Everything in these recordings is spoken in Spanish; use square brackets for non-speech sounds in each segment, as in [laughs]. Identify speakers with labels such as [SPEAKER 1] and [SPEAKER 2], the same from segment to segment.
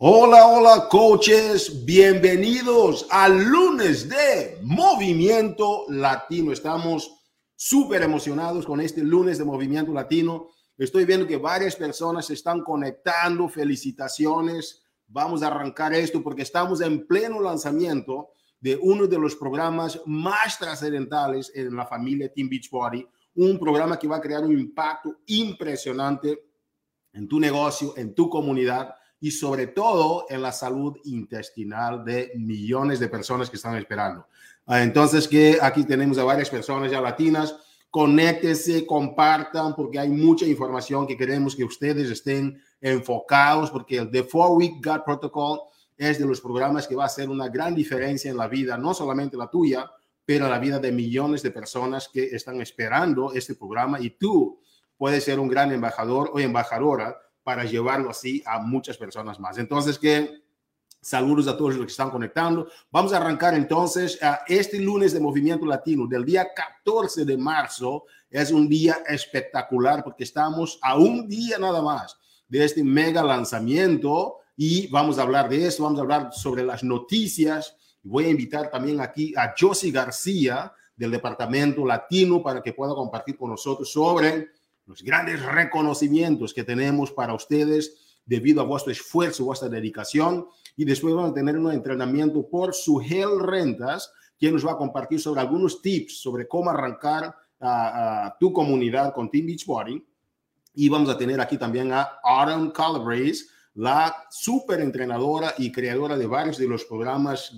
[SPEAKER 1] Hola, hola, coaches. Bienvenidos al lunes de Movimiento Latino. Estamos súper emocionados con este lunes de Movimiento Latino. Estoy viendo que varias personas se están conectando. Felicitaciones. Vamos a arrancar esto porque estamos en pleno lanzamiento de uno de los programas más trascendentales en la familia Team Beachbody. Un programa que va a crear un impacto impresionante en tu negocio, en tu comunidad y sobre todo en la salud intestinal de millones de personas que están esperando. Ah, entonces, que aquí tenemos a varias personas ya latinas. Conéctense, compartan, porque hay mucha información que queremos que ustedes estén enfocados, porque el The Four Week Gut Protocol es de los programas que va a hacer una gran diferencia en la vida, no solamente la tuya, pero la vida de millones de personas que están esperando este programa y tú puedes ser un gran embajador o embajadora para llevarlo así a muchas personas más. Entonces, que saludos a todos los que están conectando. Vamos a arrancar entonces a este lunes de Movimiento Latino del día 14 de marzo. Es un día espectacular porque estamos a un día nada más de este mega lanzamiento y vamos a hablar de eso, vamos a hablar sobre las noticias. Voy a invitar también aquí a Josie García del Departamento Latino para que pueda compartir con nosotros sobre los grandes reconocimientos que tenemos para ustedes debido a vuestro esfuerzo, vuestra dedicación. Y después vamos a tener un entrenamiento por su Hell Rentas, quien nos va a compartir sobre algunos tips sobre cómo arrancar a, tu comunidad con Team Beachbody. Y vamos a tener aquí también a Autumn Calabrese, la super entrenadora y creadora de varios de los programas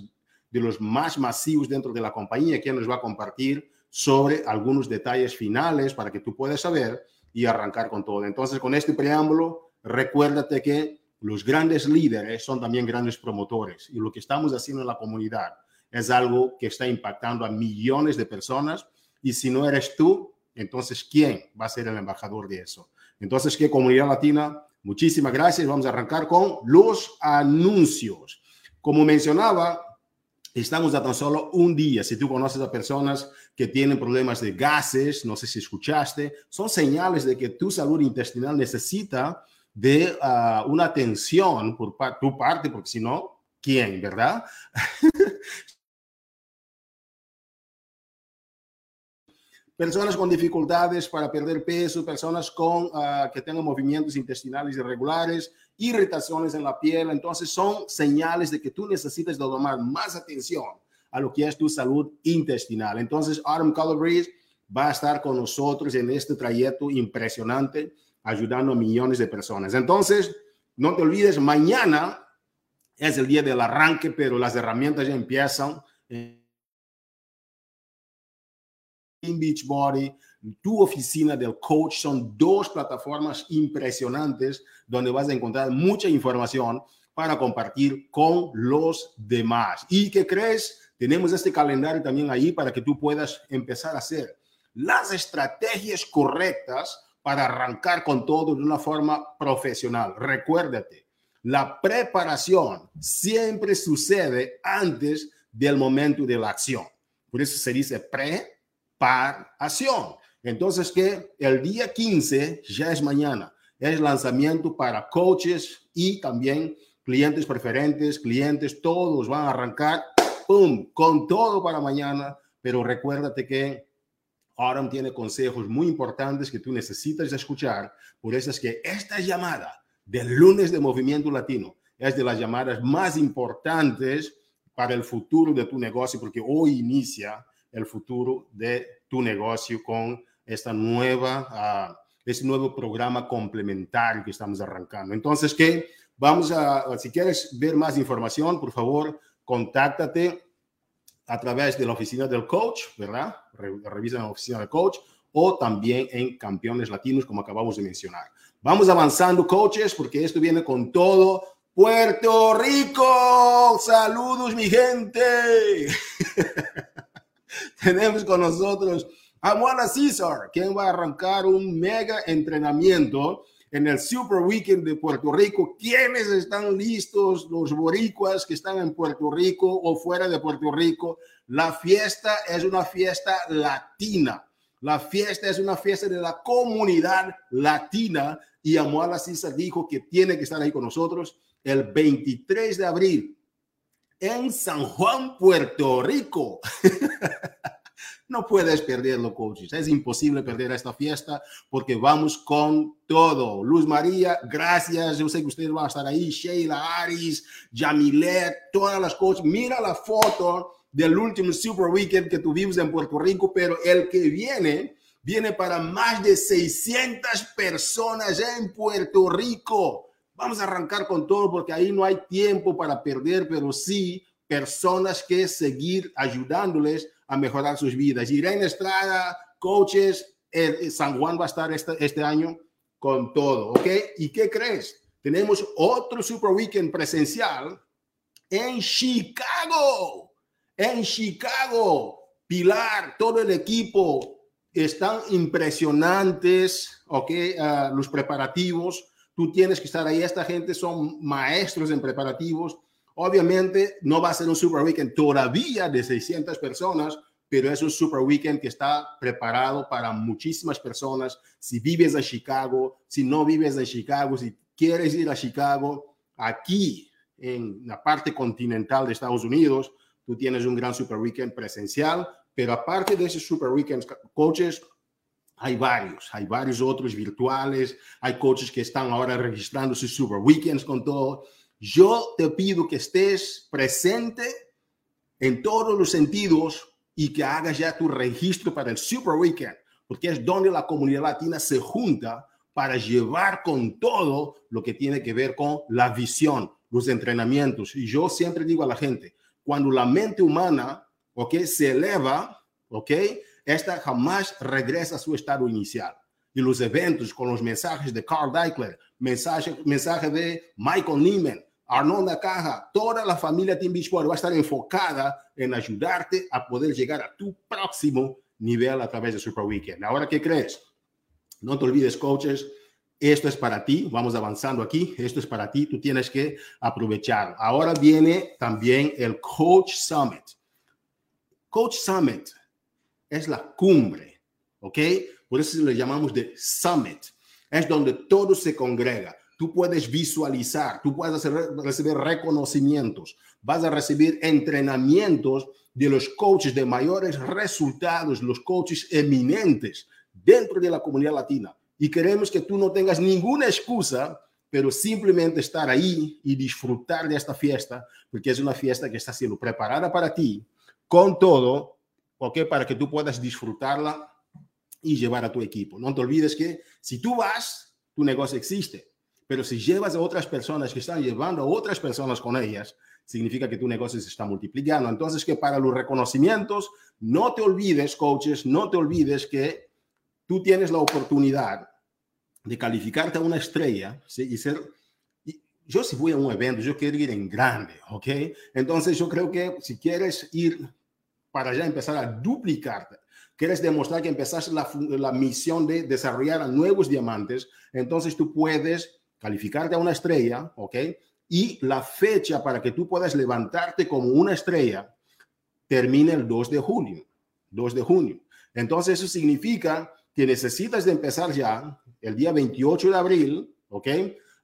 [SPEAKER 1] de los más masivos dentro de la compañía, quien nos va a compartir sobre algunos detalles finales para que tú puedas saber y arrancar con todo. Entonces, con este preámbulo, recuérdate que los grandes líderes son también grandes promotores y lo que estamos haciendo en la comunidad es algo que está impactando a millones de personas y si no eres tú, entonces ¿quién va a ser el embajador de eso? Entonces, ¿qué comunidad latina? Muchísimas gracias. Vamos a arrancar con los anuncios. Como mencionaba, Estamos a tan solo un día. Si tú conoces a personas que tienen problemas de gases, no sé si escuchaste, son señales de que tu salud intestinal necesita de ah, una atención por tu parte, porque si no, ¿quién, verdad? [laughs] personas con dificultades para perder peso, personas con, ah, que tengan movimientos intestinales irregulares, irritaciones en la piel. Entonces son señales de que tú necesitas de tomar más atención a lo que es tu salud intestinal. Entonces Autumn Calabrese va a estar con nosotros en este trayecto impresionante, ayudando a millones de personas. Entonces, no te olvides, mañana es el día del arranque, pero las herramientas ya empiezan. Beachbody, tu oficina del coach, son dos plataformas impresionantes donde vas a encontrar mucha información para compartir con los demás. ¿Y qué crees? Tenemos este calendario también ahí para que tú puedas empezar a hacer las estrategias correctas para arrancar con todo de una forma profesional. Recuérdate, la preparación siempre sucede antes del momento de la acción. Por eso se dice pre acción. Entonces, que el día 15 ya es mañana, es lanzamiento para coaches y también clientes preferentes, clientes, todos van a arrancar, con todo para mañana, pero recuérdate que Autumn tiene consejos muy importantes que tú necesitas escuchar, por eso es que esta llamada del lunes de Movimiento Latino es de las llamadas más importantes para el futuro de tu negocio, porque hoy inicia el futuro de tu negocio con esta nueva, uh, este nuevo programa complementario que estamos arrancando. Entonces, ¿qué? Vamos a, si quieres ver más información, por favor, contáctate a través de la oficina del coach, ¿verdad? Revisa la oficina del coach o también en Campeones Latinos, como acabamos de mencionar. Vamos avanzando, coaches, porque esto viene con todo. Puerto Rico, saludos, mi gente. [laughs] tenemos con nosotros a Moana César, quien va a arrancar un mega entrenamiento en el Super Weekend de Puerto Rico. ¿Quiénes están listos? Los boricuas que están en Puerto Rico o fuera de Puerto Rico. La fiesta es una fiesta latina. La fiesta es una fiesta de la comunidad latina y Amuala César dijo que tiene que estar ahí con nosotros el 23 de abril en San Juan, Puerto Rico. [laughs] no puedes perderlo, coaches. Es imposible perder esta fiesta porque vamos con todo. Luz María, gracias. Yo sé que ustedes van a estar ahí. Sheila, Aris, Jamilet, todas las coaches. Mira la foto del último Super Weekend que tuvimos en Puerto Rico, pero el que viene, viene para más de 600 personas en Puerto Rico. Vamos a arrancar con todo porque ahí no hay tiempo para perder, pero sí personas que seguir ayudándoles a mejorar sus vidas. Irene Estrada, coaches, San Juan va a estar este, este año con todo, ¿ok? ¿Y qué crees? Tenemos otro Super Weekend presencial en Chicago, en Chicago. Pilar, todo el equipo están impresionantes, ¿ok? Uh, los preparativos tú tienes que estar ahí. Esta gente son maestros en preparativos. Obviamente no va a ser un super weekend todavía de 600 personas, pero es un super weekend que está preparado para muchísimas personas. Si vives en Chicago, si no vives en Chicago, si quieres ir a Chicago, aquí en la parte continental de Estados Unidos, tú tienes un gran super weekend presencial, pero aparte de ese super weekend, coaches, hay varios, hay varios otros virtuales, hay coaches que están ahora registrando sus super weekends con todo. Yo te pido que estés presente en todos los sentidos y que hagas ya tu registro para el super weekend, porque es donde la comunidad latina se junta para llevar con todo lo que tiene que ver con la visión, los entrenamientos. Y yo siempre digo a la gente, cuando la mente humana, ¿ok? Se eleva, ¿ok? esta jamás regresa a su estado inicial. Y los eventos con los mensajes de Carl Deichler, mensaje, mensaje de Michael Neiman, Arnold Caja, toda la familia Team Beachbody va a estar enfocada en ayudarte a poder llegar a tu próximo nivel a través de Super Weekend. Ahora, ¿qué crees? No te olvides, coaches, esto es para ti, vamos avanzando aquí, esto es para ti, tú tienes que aprovechar. Ahora viene también el Coach Summit. Coach Summit es la cumbre, ¿ok? Por eso le llamamos de summit. Es donde todo se congrega. Tú puedes visualizar, tú puedes recibir reconocimientos, vas a recibir entrenamientos de los coaches de mayores resultados, los coaches eminentes dentro de la comunidad latina. Y queremos que tú no tengas ninguna excusa, pero simplemente estar ahí y disfrutar de esta fiesta, porque es una fiesta que está siendo preparada para ti, con todo, ¿ok? Para que tú puedas disfrutarla y llevar a tu equipo. No te olvides que si tú vas, tu negocio existe, pero si llevas a otras personas que están llevando a otras personas con ellas, significa que tu negocio se está multiplicando. Entonces, que para los reconocimientos, no te olvides, coaches, no te olvides que tú tienes la oportunidad de calificarte a una estrella ¿sí? y ser yo si voy a un evento, yo quiero ir en grande, ¿ok? Entonces yo creo que si quieres ir para ya empezar a duplicarte. Quieres demostrar que empezaste la, la misión de desarrollar a nuevos diamantes, entonces tú puedes calificarte a una estrella, ¿ok? Y la fecha para que tú puedas levantarte como una estrella termina el 2 de junio. 2 de junio. Entonces eso significa que necesitas de empezar ya el día 28 de abril, ¿ok?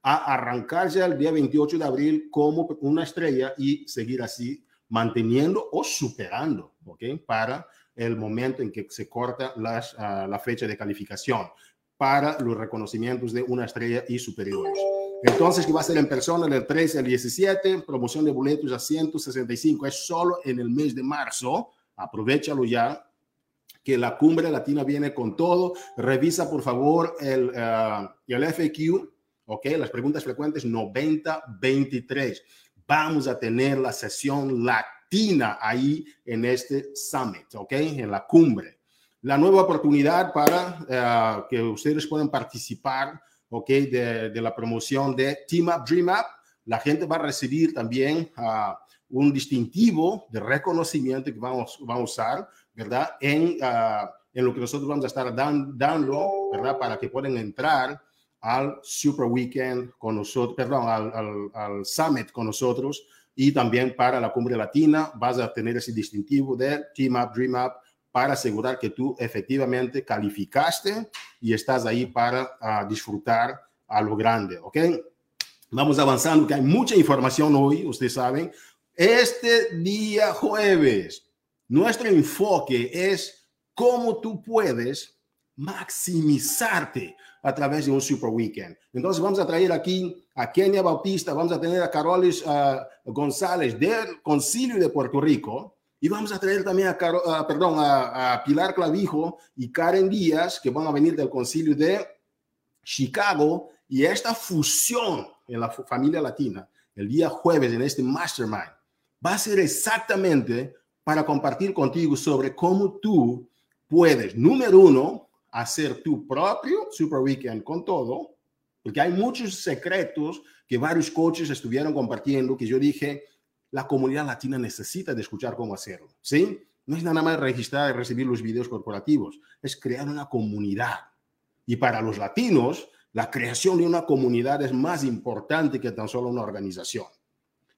[SPEAKER 1] A arrancar ya el día 28 de abril como una estrella y seguir así manteniendo o superando, ¿ok? Para el momento en que se corta uh, la fecha de calificación para los reconocimientos de una estrella y superiores. Entonces, que va a ser en persona del 13 al 17, promoción de boletos a 165, es solo en el mes de marzo, aprovechalo ya, que la cumbre latina viene con todo. Revisa, por favor, el, uh, el FAQ, ok, las preguntas frecuentes 90-23 vamos a tener la sesión latina ahí en este summit, ¿ok? En la cumbre. La nueva oportunidad para uh, que ustedes puedan participar, ¿ok? De, la promoción de Team Up, Dream Up. La gente va a recibir también uh, un distintivo de reconocimiento que vamos, a usar, ¿verdad? En, uh, en lo que nosotros vamos a estar dan, dando, ¿verdad? Para que puedan entrar al Super Weekend con nosotros, perdón, al, al, al, Summit con nosotros y también para la Cumbre Latina vas a tener ese distintivo de Team Up, Dream Up para asegurar que tú efectivamente calificaste y estás ahí para ah, disfrutar a lo grande, ¿ok? Vamos avanzando, que hay mucha información hoy, ustedes saben. Este día jueves, nuestro enfoque es cómo tú puedes maximizarte a través de un super weekend. Entonces vamos a traer aquí a Kenia Bautista, vamos a tener a Carolis González del Concilio de Puerto Rico y vamos a traer también a, perdón, a, Pilar Clavijo y Karen Díaz que van a venir del Concilio de Chicago. Y esta fusión en la familia latina el día jueves en este mastermind va a ser exactamente para compartir contigo sobre cómo tú puedes, número uno, hacer tu propio Super Weekend con todo, porque hay muchos secretos que varios coaches estuvieron compartiendo que yo dije, la comunidad latina necesita de escuchar cómo hacerlo, ¿sí? No es nada más registrar y recibir los videos corporativos, es crear una comunidad. Y para los latinos, la creación de una comunidad es más importante que tan solo una organización.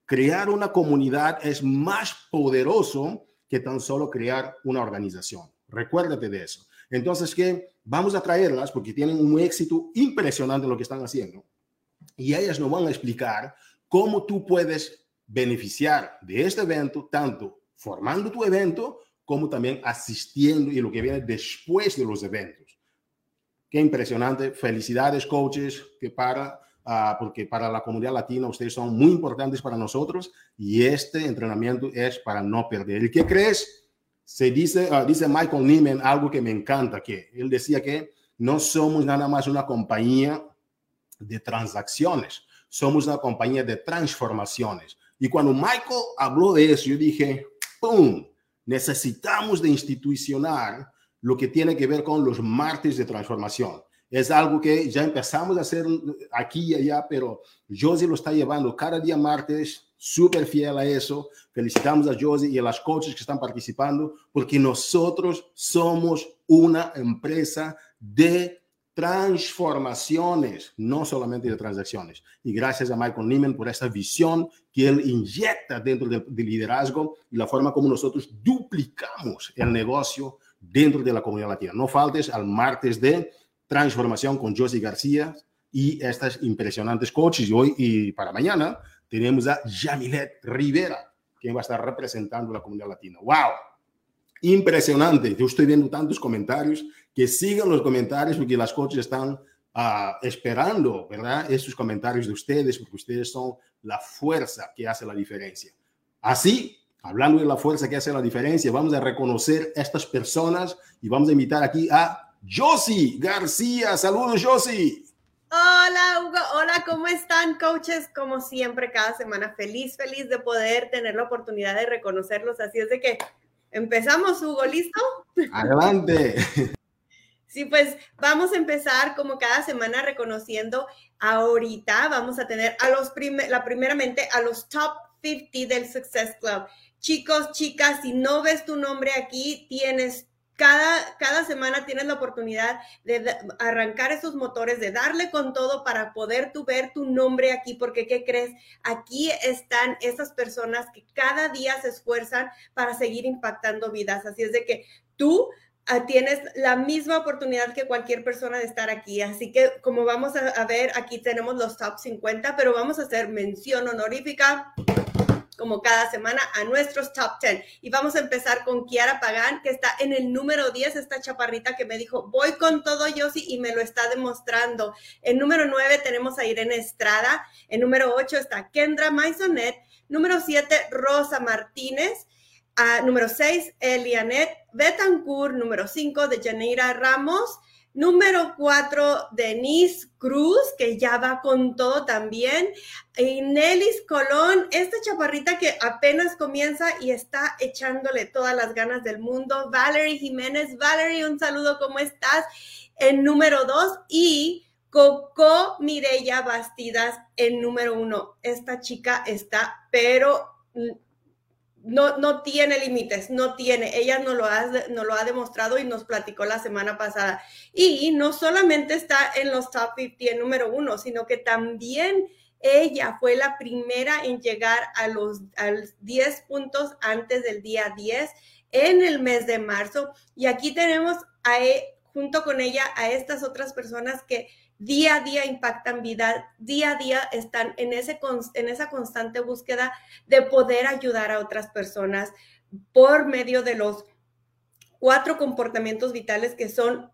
[SPEAKER 1] Crear una comunidad es más poderoso que tan solo crear una organización. Recuérdate de eso. Entonces, que vamos a traerlas porque tienen un éxito impresionante en lo que están haciendo. Y ellas nos van a explicar cómo tú puedes beneficiar de este evento, tanto formando tu evento como también asistiendo y lo que viene después de los eventos. Qué impresionante. Felicidades, coaches, que para, uh, porque para la comunidad latina ustedes son muy importantes para nosotros y este entrenamiento es para no perder. ¿Y qué crees? Se dice, uh, dice Michael Neiman algo que me encanta, que él decía que no somos nada más una compañía de transacciones, somos una compañía de transformaciones. Y cuando Michael habló de eso, yo dije, ¡pum! Necesitamos de institucionar lo que tiene que ver con los martes de transformación. Es algo que ya empezamos a hacer aquí y allá, pero Josie lo está llevando cada día martes, súper fiel a eso. Felicitamos a Josie y a las coaches que están participando, porque nosotros somos una empresa de transformaciones, no solamente de transacciones. Y gracias a Michael Neiman por esta visión que él inyecta dentro del, liderazgo y la forma como nosotros duplicamos el negocio dentro de la comunidad latina. No faltes al martes de transformación con Josie García y estas impresionantes coaches. Y hoy y para mañana tenemos a Jamilet Rivera, quien va a estar representando la comunidad latina. ¡Wow! Impresionante. Yo estoy viendo tantos comentarios. Que sigan los comentarios porque las coaches están uh, esperando, ¿verdad? Esos comentarios de ustedes porque ustedes son la fuerza que hace la diferencia. Así hablando de la fuerza que hace la diferencia, vamos a reconocer a estas personas y vamos a invitar aquí a Josie García. Saludos, Josie.
[SPEAKER 2] Hola, Hugo. Hola, ¿cómo están, coaches? Como siempre, cada semana feliz, feliz de poder tener la oportunidad de reconocerlos. Así es de que empezamos, Hugo, ¿listo?
[SPEAKER 1] Adelante. [laughs]
[SPEAKER 2] Sí, pues vamos a empezar como cada semana reconociendo ahorita, vamos a tener a los, la primeramente a los top 50 del Success Club. Chicos, chicas, si no ves tu nombre aquí, tienes cada, cada, semana tienes la oportunidad de arrancar esos motores, de darle con todo para poder tú ver tu nombre aquí, porque ¿qué crees? Aquí están esas personas que cada día se esfuerzan para seguir impactando vidas. Así es de que tú tienes la misma oportunidad que cualquier persona de estar aquí. Así que como vamos a, ver, aquí tenemos los top 50, pero vamos a hacer mención honorífica como cada semana a nuestros top 10. Y vamos a empezar con Kiara Pagán, que está en el número 10, esta chaparrita que me dijo, voy con todo Yossi y me lo está demostrando. En número 9 tenemos a Irene Estrada, en número 8 está Kendra Maisonet, número 7 Rosa Martínez, número 6 Elianet Betancourt, número 5 de Janeira Ramos, Número cuatro, Denise Cruz, que ya va con todo también. Y Nelis Colón, esta chaparrita que apenas comienza y está echándole todas las ganas del mundo. Valerie Jiménez, Valerie, un saludo, ¿cómo estás? En número dos, y Coco Mireya Bastidas en número uno. Esta chica está, pero no, no tiene límites, no tiene. Ella nos lo, ha, nos lo ha demostrado y nos platicó la semana pasada. Y no solamente está en los top 50 en número uno, sino que también ella fue la primera en llegar a los, a 10 puntos antes del día 10 en el mes de marzo. Y aquí tenemos e, junto con ella a estas otras personas que día a día impactan vida, día a día están en, ese, en esa constante búsqueda de poder ayudar a otras personas por medio de los cuatro comportamientos vitales que son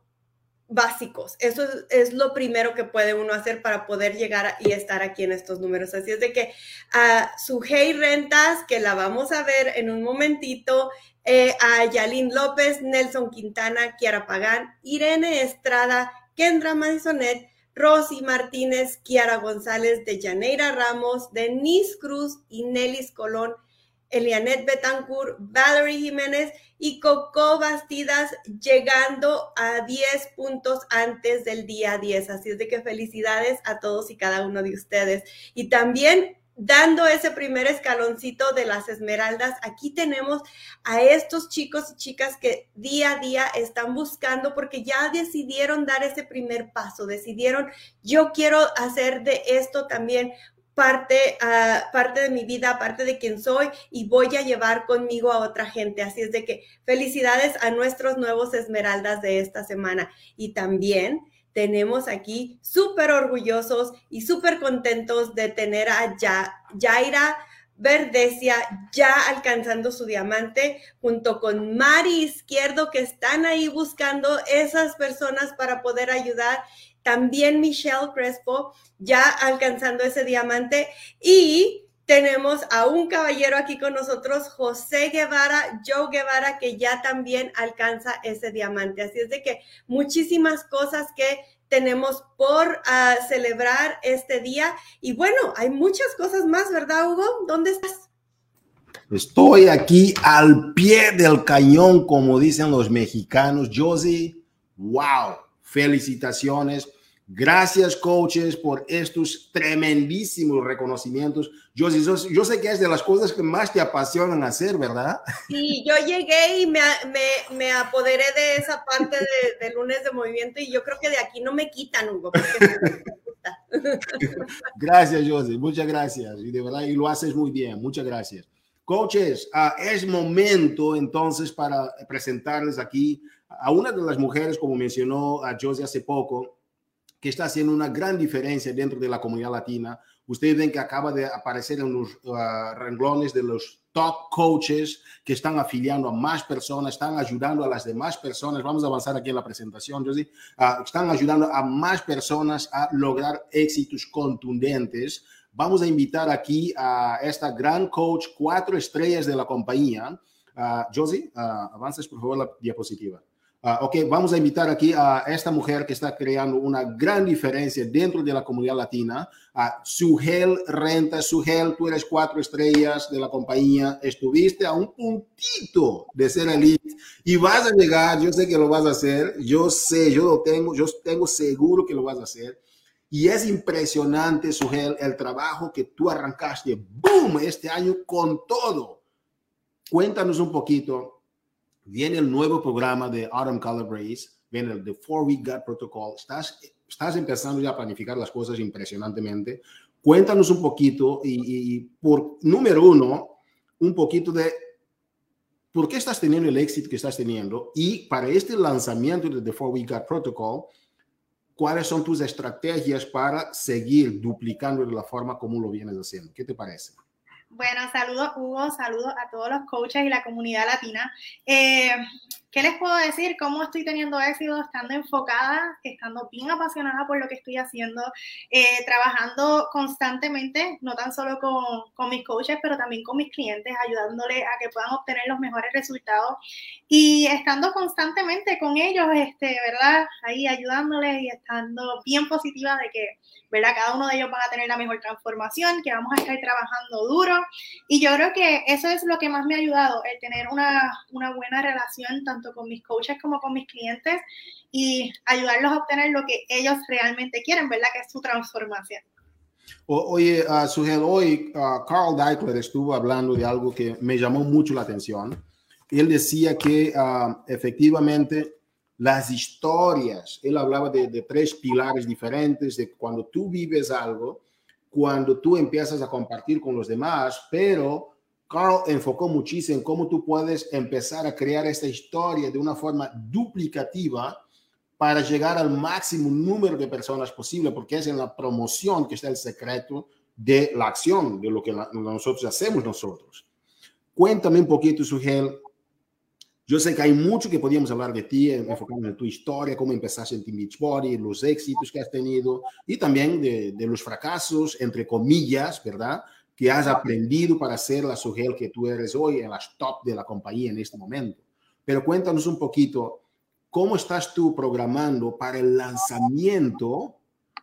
[SPEAKER 2] básicos. Eso es, lo primero que puede uno hacer para poder llegar y estar aquí en estos números. Así es de que a su Hey Rentas, que la vamos a ver en un momentito, eh, a Yalín López, Nelson Quintana, Kiara Pagán, Irene Estrada, Kendra Madisonet, Rosy Martínez, Kiara González, de Janeira Ramos, Denise Cruz y Nelis Colón, Elianet Betancourt, Valerie Jiménez y Coco Bastidas llegando a 10 puntos antes del día 10. Así es de que felicidades a todos y cada uno de ustedes. Y también dando ese primer escaloncito de las esmeraldas, aquí tenemos a estos chicos y chicas que día a día están buscando porque ya decidieron dar ese primer paso, decidieron, yo quiero hacer de esto también parte, uh, parte de mi vida, parte de quien soy y voy a llevar conmigo a otra gente. Así es de que felicidades a nuestros nuevos esmeraldas de esta semana y también tenemos aquí súper orgullosos y súper contentos de tener a ya Yaira Verdecia ya alcanzando su diamante junto con Mari Izquierdo que están ahí buscando esas personas para poder ayudar. También Michelle Crespo ya alcanzando ese diamante y tenemos a un caballero aquí con nosotros, José Guevara, Joe Guevara, que ya también alcanza ese diamante. Así es de que muchísimas cosas que tenemos por ah, celebrar este día. Y bueno, hay muchas cosas más, ¿verdad, Hugo? ¿Dónde estás?
[SPEAKER 1] Estoy aquí al pie del cañón, como dicen los mexicanos. Josie, wow, felicitaciones. Gracias, coaches, por estos tremendísimos reconocimientos. Yo, yo, sé que es de las cosas que más te apasionan hacer, ¿verdad?
[SPEAKER 2] Sí, yo llegué y me, me, me apoderé de esa parte de, lunes de movimiento y yo creo que de aquí no me quitan, Hugo. [laughs]
[SPEAKER 1] gracias, José, muchas gracias. Y de verdad, y lo haces muy bien, muchas gracias. Coaches, uh, es momento entonces para presentarles aquí a una de las mujeres, como mencionó a José hace poco, que está haciendo una gran diferencia dentro de la comunidad latina. Ustedes ven que acaba de aparecer en los uh, renglones de los top coaches que están afiliando a más personas, están ayudando a las demás personas. Vamos a avanzar aquí en la presentación, Josie. Uh, están ayudando a más personas a lograr éxitos contundentes. Vamos a invitar aquí a esta gran coach, cuatro estrellas de la compañía. Uh, Josie, uh, avances por favor la diapositiva. Uh, ok, vamos a invitar aquí a esta mujer que está creando una gran diferencia dentro de la comunidad latina, a Sugel Renta. Sugel, tú eres cuatro estrellas de la compañía, estuviste a un puntito de ser elite y vas a llegar, yo sé que lo vas a hacer, yo sé, yo lo tengo, yo tengo seguro que lo vas a hacer. Y es impresionante, Sugel, el trabajo que tú arrancaste, boom, este año con todo. Cuéntanos un poquito viene el nuevo programa de Autumn Color viene el de Four Week Gut Protocol, estás, estás empezando ya a planificar las cosas impresionantemente. Cuéntanos un poquito y, por número uno, un poquito de por qué estás teniendo el éxito que estás teniendo y para este lanzamiento de The Four Week Gut Protocol, cuáles son tus estrategias para seguir duplicando de la forma como lo vienes haciendo. ¿Qué te parece?
[SPEAKER 3] Bueno, saludos Hugo, saludos a todos los coaches y la comunidad latina. Eh, ¿Qué les puedo decir? ¿Cómo estoy teniendo éxito estando enfocada, estando bien apasionada por lo que estoy haciendo, eh, trabajando constantemente, no tan solo con, con, mis coaches, pero también con mis clientes, ayudándoles a que puedan obtener los mejores resultados y estando constantemente con ellos, este, ¿verdad? Ahí ayudándoles y estando bien positiva de que, ¿verdad? Cada uno de ellos va a tener la mejor transformación, que vamos a estar trabajando duro y yo creo que eso es lo que más me ha ayudado, el tener una, una buena relación tanto con mis coaches como con mis clientes y ayudarlos a obtener lo que ellos realmente quieren, ¿verdad? Que es su transformación.
[SPEAKER 1] oye, uh, Sugel, hoy uh, Carl Deichler estuvo hablando de algo que me llamó mucho la atención. Él decía que uh, efectivamente las historias, él hablaba de, de, tres pilares diferentes, de cuando tú vives algo, cuando tú empiezas a compartir con los demás, pero Carl enfocó muchísimo en cómo tú puedes empezar a crear esta historia de una forma duplicativa para llegar al máximo número de personas posible, porque es en la promoción que está el secreto de la acción, de lo que nosotros hacemos nosotros. Cuéntame un poquito, Sugel. Yo sé que hay mucho que podíamos hablar de ti, enfocando en tu historia, cómo empezaste en Team Beachbody, los éxitos que has tenido y también de, de los fracasos, entre comillas, ¿verdad? Que has aprendido para ser la Sugel que tú eres hoy en las top de la compañía en este momento. Pero cuéntanos un poquito, ¿cómo estás tú programando para el lanzamiento?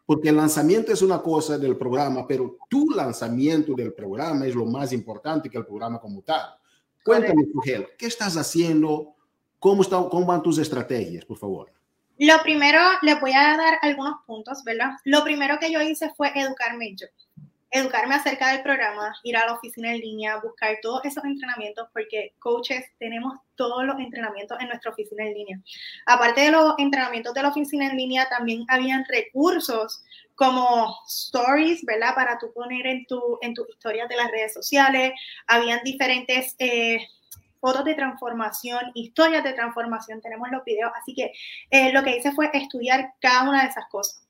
[SPEAKER 1] Porque el lanzamiento es una cosa del programa, pero tu lanzamiento del programa es lo más importante que el programa como tal. Cuéntame, Sugel, ¿qué estás haciendo? ¿Cómo, está, ¿Cómo van tus estrategias, por favor?
[SPEAKER 3] Lo primero, les voy a dar algunos puntos, ¿verdad? Lo primero que yo hice fue educarme yo educarme acerca del programa, ir a la oficina en línea, buscar todos esos entrenamientos, porque coaches tenemos todos los entrenamientos en nuestra oficina en línea. Aparte de los entrenamientos de la oficina en línea, también habían recursos como stories, ¿verdad? Para tú poner en tu, en tus historias de las redes sociales. Habían diferentes eh, fotos de transformación, historias de transformación, tenemos los videos. Así que eh, lo que hice fue estudiar cada una de esas cosas.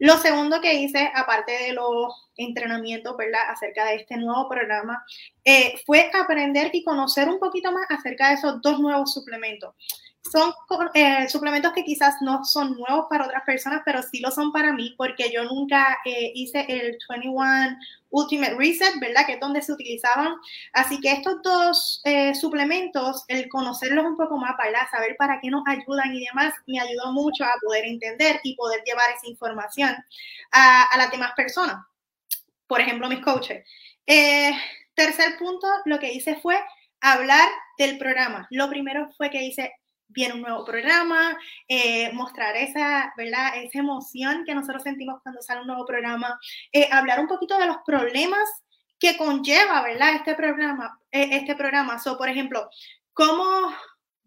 [SPEAKER 3] Lo segundo que hice, aparte de los entrenamientos. Acerca de este nuevo programa, eh, fue aprender y conocer un poquito más acerca de esos dos nuevos suplementos. Son eh, suplementos que quizás no son nuevos para otras personas, pero sí lo son para mí, porque yo nunca eh, hice el 21 Ultimate Reset, ¿verdad? Que es donde se utilizaban. Así que estos dos eh, suplementos, el conocerlos un poco más, para Saber para qué nos ayudan y demás, me ayudó mucho a poder entender y poder llevar esa información a, a las demás personas. Por ejemplo, mis coaches. Eh, tercer punto, lo que hice fue hablar del programa. Lo primero fue que hice viene un nuevo programa, eh, mostrar esa, ¿verdad? esa emoción que nosotros sentimos cuando sale un nuevo programa, eh, hablar un poquito de los problemas que conlleva, ¿verdad? Este programa, eh, este programa. So, por ejemplo, cómo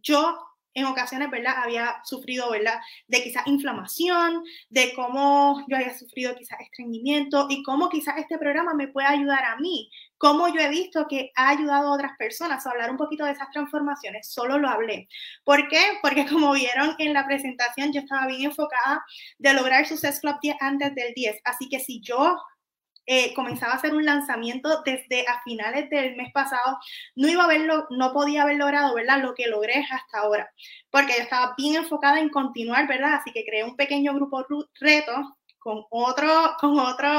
[SPEAKER 3] yo en ocasiones, ¿verdad? Había sufrido, ¿verdad? De quizás inflamación, de cómo yo había sufrido quizás estreñimiento y cómo quizás este programa me puede ayudar a mí, cómo yo he visto que ha ayudado a otras personas a hablar un poquito de esas transformaciones, solo lo hablé. ¿Por qué? Porque [laughs] como vieron en la presentación, yo estaba bien enfocada de lograr Success Club 10 antes del 10, así que si yo eh, comenzaba a hacer un lanzamiento desde a finales del mes pasado, no iba a verlo, no podía haber logrado, ¿verdad? Lo que logré hasta ahora, porque yo estaba bien enfocada en continuar, ¿verdad? Así que creé un pequeño grupo reto con otro, [laughs] con otro,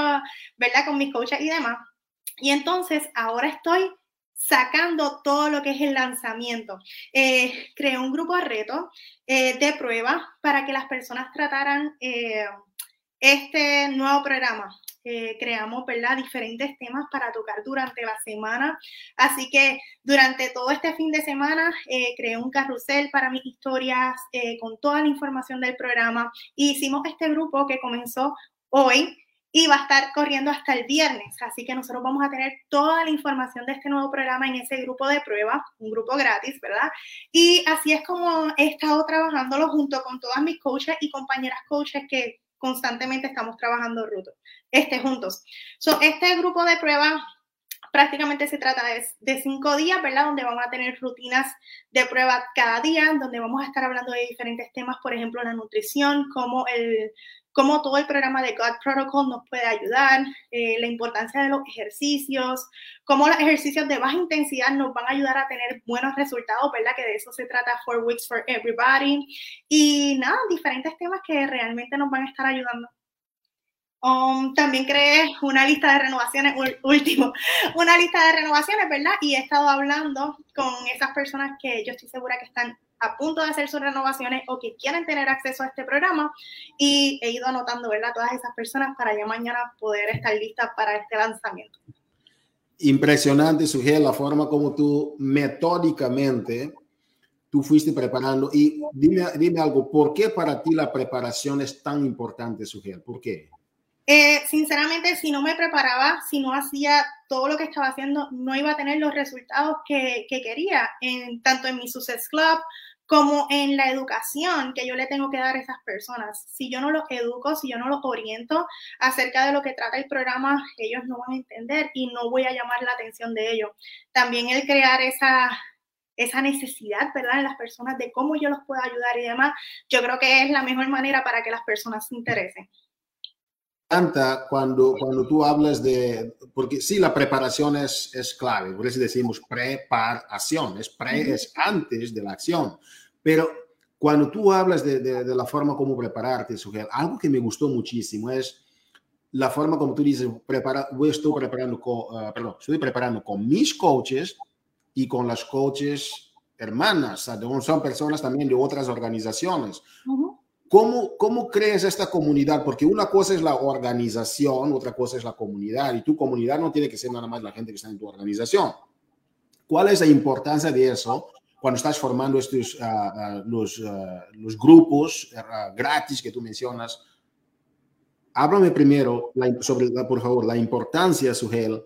[SPEAKER 3] ¿verdad? Con mis coaches y demás. Y entonces ahora estoy sacando todo lo que es el lanzamiento. Eh, creé un grupo de reto eh, de prueba para que las personas trataran este nuevo programa. Eh, creamos, ¿verdad? Diferentes temas para tocar durante la semana. Así que durante todo este fin de semana eh, creé un carrusel para mis historias eh, con toda la información del programa. Hicimos este grupo que comenzó hoy y va a estar corriendo hasta el viernes. Así que nosotros vamos a tener toda la información de este nuevo programa en ese grupo de prueba, un grupo gratis, ¿verdad? Y así es como he estado trabajándolo junto con todas mis coaches y compañeras coaches que constantemente estamos trabajando este, juntos. So, este grupo de prueba prácticamente se trata de, de, cinco días, ¿verdad? Donde vamos a tener rutinas de prueba cada día, donde vamos a estar hablando de diferentes temas, por ejemplo, la nutrición, cómo el cómo todo el programa de God Protocol nos puede ayudar, eh, la importancia de los ejercicios, cómo los ejercicios de baja intensidad nos van a ayudar a tener buenos resultados, ¿verdad? Que de eso se trata Four Weeks for Everybody. Y nada, diferentes temas que realmente nos van a estar ayudando. Um, también creé una lista de renovaciones, último, [laughs] una lista de renovaciones, ¿verdad? Y he estado hablando con esas personas que yo estoy segura que están a punto de hacer sus renovaciones o que quieren tener acceso a este programa y he ido anotando, ¿verdad? Todas esas personas para ya mañana poder estar listas para este lanzamiento.
[SPEAKER 1] Impresionante, Sugel, la forma como tú metódicamente tú fuiste preparando. Y dime, dime algo, ¿por qué para ti la preparación es tan importante, Sugel? ¿Por qué?
[SPEAKER 3] Eh, sinceramente, si no me preparaba, si no hacía todo lo que estaba haciendo, no iba a tener los resultados que, que quería, en, tanto en mi Success Club como en la educación que yo le tengo que dar a esas personas. Si yo no los educo, si yo no los oriento acerca de lo que trata el programa, ellos no van a entender y no voy a llamar la atención de ellos. También el crear esa, esa necesidad, ¿verdad?, en las personas de cómo yo los puedo ayudar y demás, yo creo que es la mejor manera para que las personas se interesen
[SPEAKER 1] cuando, cuando tú hablas de, porque sí, la preparación es, es clave, por eso decimos preparación, es pre, es antes de la acción, pero cuando tú hablas de, de, la forma como prepararte, algo que me gustó muchísimo es la forma como tú dices, prepara, estoy preparando con, uh, perdón, estoy preparando con mis coaches y con las coaches hermanas, son personas también de otras organizaciones. ¿Cómo, ¿Cómo crees esta comunidad? Porque una cosa es la organización, otra cosa es la comunidad, y tu comunidad no tiene que ser nada más la gente que está en tu organización. ¿Cuál es la importancia de eso cuando estás formando estos, ah, ah, los, ah, los, grupos gratis que tú mencionas? Háblame primero sobre, por favor, la importancia, Sugel,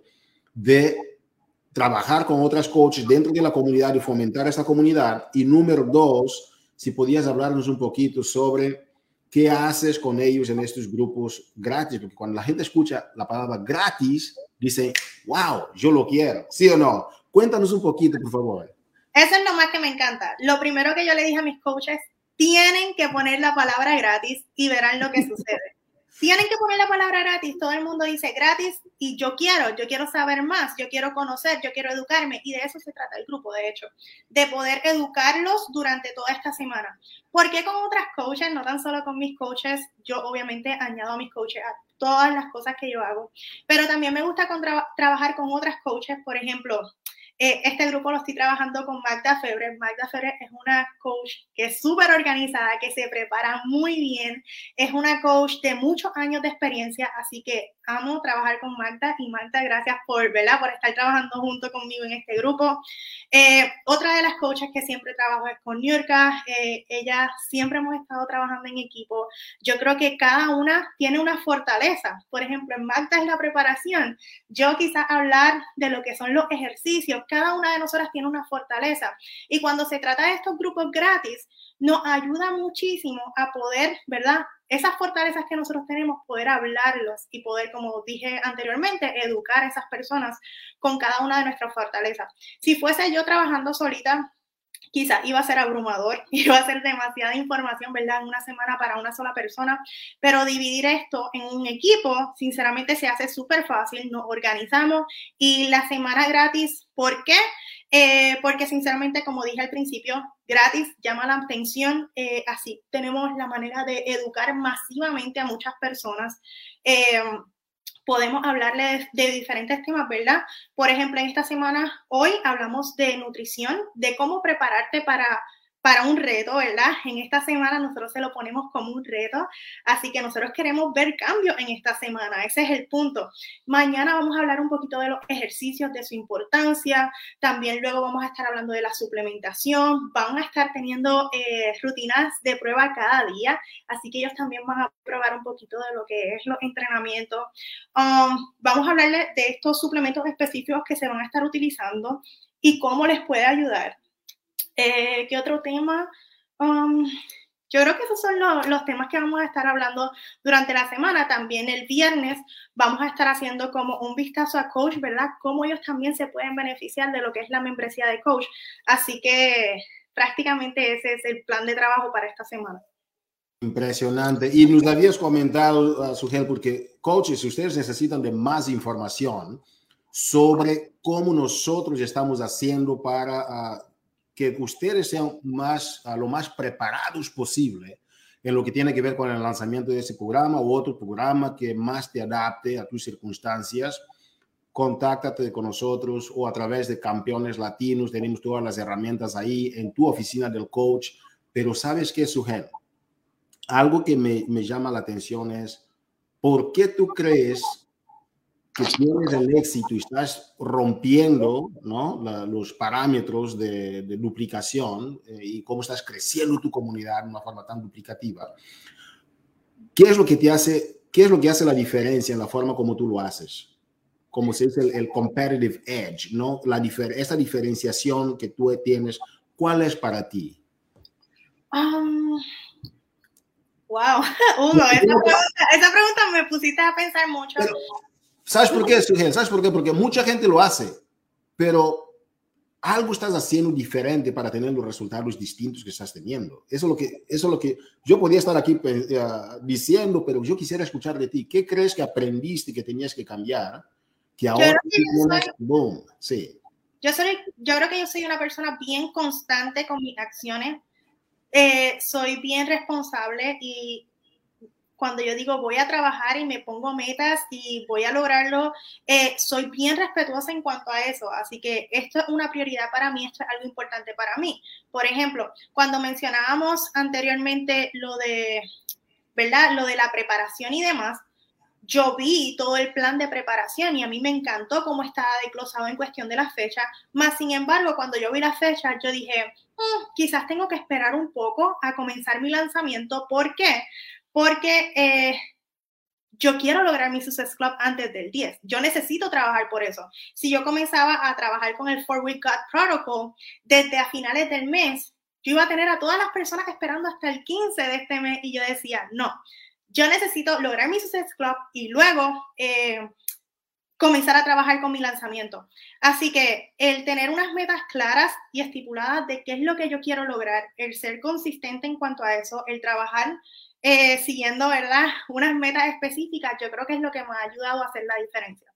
[SPEAKER 1] de trabajar con otras coaches dentro de la comunidad y fomentar esta comunidad. Y número dos, si podías hablarnos un poquito sobre qué haces con ellos en estos grupos gratis, porque cuando la gente escucha la palabra gratis, dice, wow, yo lo quiero, ¿sí o no? Cuéntanos un poquito, por favor.
[SPEAKER 3] Eso es lo más que me encanta. Lo primero que yo le dije a mis coaches, tienen que poner la palabra gratis y verán lo que [laughs] sucede. Tienen que poner la palabra gratis. Todo el mundo dice gratis y yo quiero, yo quiero saber más, yo quiero conocer, yo quiero educarme. Y de eso se trata el grupo, de hecho, de poder educarlos durante toda esta semana. ¿Por qué con otras coaches, no tan solo con mis coaches? Yo obviamente añado a mis coaches a todas las cosas que yo hago, pero también me gusta trabajar con otras coaches, por ejemplo, eh, este grupo lo estoy trabajando con Magda Febre. Magda Febre es una coach que es súper organizada, que se prepara muy bien. Es una coach de muchos años de experiencia, así que amo trabajar con Magda y Magda, gracias por, ¿verdad? por estar trabajando junto conmigo en este grupo. Eh, otra de las coaches que siempre trabajo es con Nurka. Eh, ella siempre hemos estado trabajando en equipo. Yo creo que cada una tiene una fortaleza. Por ejemplo, en Magda es la preparación. Yo quizás hablar de lo que son los ejercicios. Cada una de nosotras tiene una fortaleza. Y cuando se trata de estos grupos gratis, nos ayuda muchísimo a poder, ¿verdad? esas fortalezas que nosotros tenemos, poder hablarlos y poder, como dije anteriormente, educar a esas personas con cada una de nuestras fortalezas. Si fuese yo trabajando solita, quizá iba a ser abrumador, [laughs] iba a ser demasiada información, ¿verdad? En una semana para una sola persona, pero dividir esto en un equipo, sinceramente se hace súper fácil, nos organizamos y la semana gratis, ¿por qué? Eh, porque sinceramente, como dije al principio, gratis llama la atención, eh, así tenemos la manera de educar masivamente a muchas personas. Eh, podemos hablarles de, diferentes temas, ¿verdad? Por ejemplo, en esta semana, hoy hablamos de nutrición, de cómo prepararte para para un reto, ¿verdad? En esta semana nosotros se lo ponemos como un reto, así que nosotros queremos ver cambios en esta semana, ese es el punto. Mañana vamos a hablar un poquito de los ejercicios, de su importancia, también luego vamos a estar hablando de la suplementación, van a estar teniendo eh, rutinas de prueba cada día, así que ellos también van a probar un poquito de lo que es los entrenamientos. Um, vamos a hablarles de estos suplementos específicos que se van a estar utilizando y cómo les puede ayudar. Eh, ¿Qué otro tema? Um, yo creo que esos son los, temas que vamos a estar hablando durante la semana. También el viernes vamos a estar haciendo como un vistazo a coach, ¿verdad? Cómo ellos también se pueden beneficiar de lo que es la membresía de coach. Así que prácticamente ese es el plan de trabajo para esta semana.
[SPEAKER 1] Impresionante. Y nos habías comentado, uh, Sugel, porque coaches, ustedes necesitan de más información sobre cómo nosotros estamos haciendo para uh, que ustedes sean más, a lo más preparados posible en lo que tiene que ver con el lanzamiento de ese programa u otro programa que más te adapte a tus circunstancias. Contáctate con nosotros o a través de Campeones Latinos. Tenemos todas las herramientas ahí en tu oficina del coach. Pero ¿sabes qué, Sugel? Algo que me, me llama la atención es, ¿por qué tú crees que tienes el éxito y estás rompiendo ¿no? los parámetros de, duplicación eh, y cómo estás creciendo tu comunidad de una forma tan duplicativa, ¿qué es lo que te hace, qué es lo que hace la diferencia en la forma como tú lo haces? Como se dice el, competitive edge, ¿no? La esa diferenciación que tú tienes, ¿cuál es para ti?
[SPEAKER 3] Um, wow, [laughs] Hugo, esa pregunta, esa pregunta, me pusiste a pensar mucho.
[SPEAKER 1] ¿Sabes por qué, Sugel? ¿Sabes por qué? Porque mucha gente lo hace, pero algo estás haciendo diferente para tener los resultados distintos que estás teniendo. Eso es lo que, eso es lo que yo podía estar aquí uh, diciendo, pero yo quisiera escuchar de ti. ¿Qué crees que aprendiste que tenías que cambiar? Que ahora
[SPEAKER 3] yo, que soy, boom, sí. yo, soy, yo creo que yo soy una persona bien constante con mis acciones. Eh, soy bien responsable y cuando yo digo voy a trabajar y me pongo metas y voy a lograrlo, eh, soy bien respetuosa en cuanto a eso. Así que esto es una prioridad para mí, esto es algo importante para mí. Por ejemplo, cuando mencionábamos anteriormente lo de, ¿verdad? Lo de la preparación y demás, yo vi todo el plan de preparación y a mí me encantó cómo estaba desglosado en cuestión de la fecha. Más sin embargo, cuando yo vi la fecha, yo dije, mm, quizás tengo que esperar un poco a comenzar mi lanzamiento. ¿Por qué? Porque eh, yo quiero lograr mi Success Club antes del 10. Yo necesito trabajar por eso. Si yo comenzaba a trabajar con el Four Week God Protocol desde a finales del mes, yo iba a tener a todas las personas esperando hasta el 15 de este mes y yo decía, no, yo necesito lograr mi Success Club y luego eh, comenzar a trabajar con mi lanzamiento. Así que el tener unas metas claras y estipuladas de qué es lo que yo quiero lograr, el ser consistente en cuanto a eso, el trabajar eh, siguiendo, ¿verdad? Unas metas específicas, yo creo que es lo que me ha ayudado a hacer la diferencia.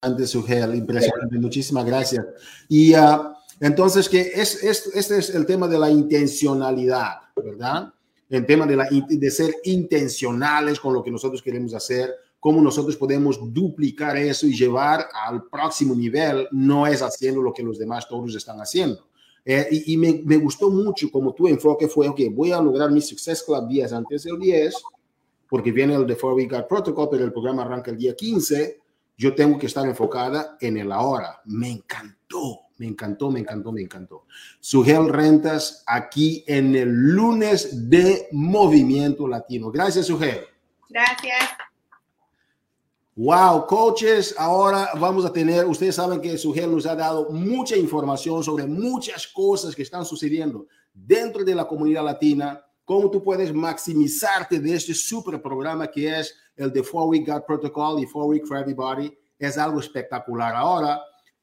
[SPEAKER 1] Antes, Sugel, impresionante, muchísimas gracias. Y uh, entonces, que es, es, este es el tema de la intencionalidad, ¿verdad? El tema de, la, de ser intencionales con lo que nosotros queremos hacer, cómo nosotros podemos duplicar eso y llevar al próximo nivel, no es haciendo lo que los demás todos están haciendo. Eh, y, me, me, gustó mucho como tu enfoque fue, ok, voy a lograr mi Success Club días antes del 10, porque viene el de Four Week Protocol, pero el programa arranca el día 15, yo tengo que estar enfocada en el ahora. Me encantó, me encantó, me encantó, me encantó. Sugel Rentas aquí en el lunes de Movimiento Latino. Gracias, Sugel.
[SPEAKER 3] Gracias.
[SPEAKER 1] Wow, coaches, ahora vamos a tener, ustedes saben que Sugel nos ha dado mucha información sobre muchas cosas que están sucediendo dentro de la comunidad latina, cómo tú puedes maximizarte de este super programa que es el de Four Week God Protocol y Four Week for Everybody. Es algo espectacular. Ahora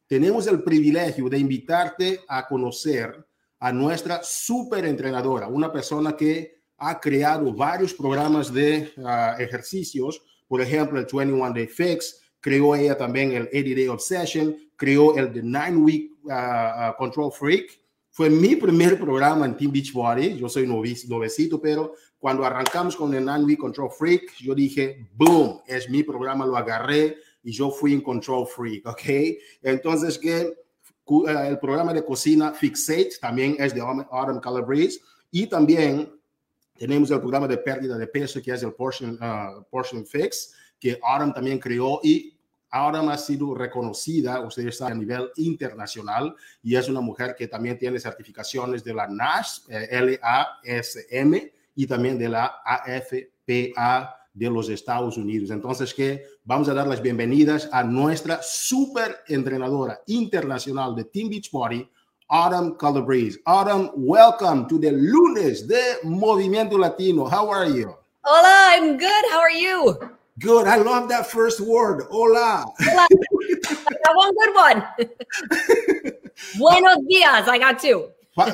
[SPEAKER 1] tenemos el privilegio de invitarte a conocer a nuestra super entrenadora, una persona que ha creado varios programas de uh, ejercicios por ejemplo, el 21 Day Fix, creó ella también el 80 Day Obsession, creó el The 9 Week uh, uh, Control Freak. Fue mi primer programa en Team Beachbody. Yo soy novecito, pero cuando arrancamos con el 9 Week Control Freak, yo dije, boom, es mi programa, lo agarré y yo fui en Control Freak, ¿ok? Entonces, que uh, el programa de cocina Fixate también es de Autumn Calabrese y también tenemos el programa de pérdida de peso que es el Portion, uh, portion Fix, que Autumn también creó y Autumn ha sido reconocida, ustedes saben, a nivel internacional y es una mujer que también tiene certificaciones de la NASM, eh, LASM y también de la AFPA de los Estados Unidos. Entonces, que vamos a dar las bienvenidas a nuestra super entrenadora internacional de Team Beachbody, Autumn Calabrese. Autumn, welcome to the Lunes de Movimiento Latino. How are you?
[SPEAKER 4] Hola, I'm good. How are you?
[SPEAKER 1] Good. I love that first word. Hola.
[SPEAKER 4] Hola. I got one good one. [laughs] Buenos dias. I got two.
[SPEAKER 1] Uh,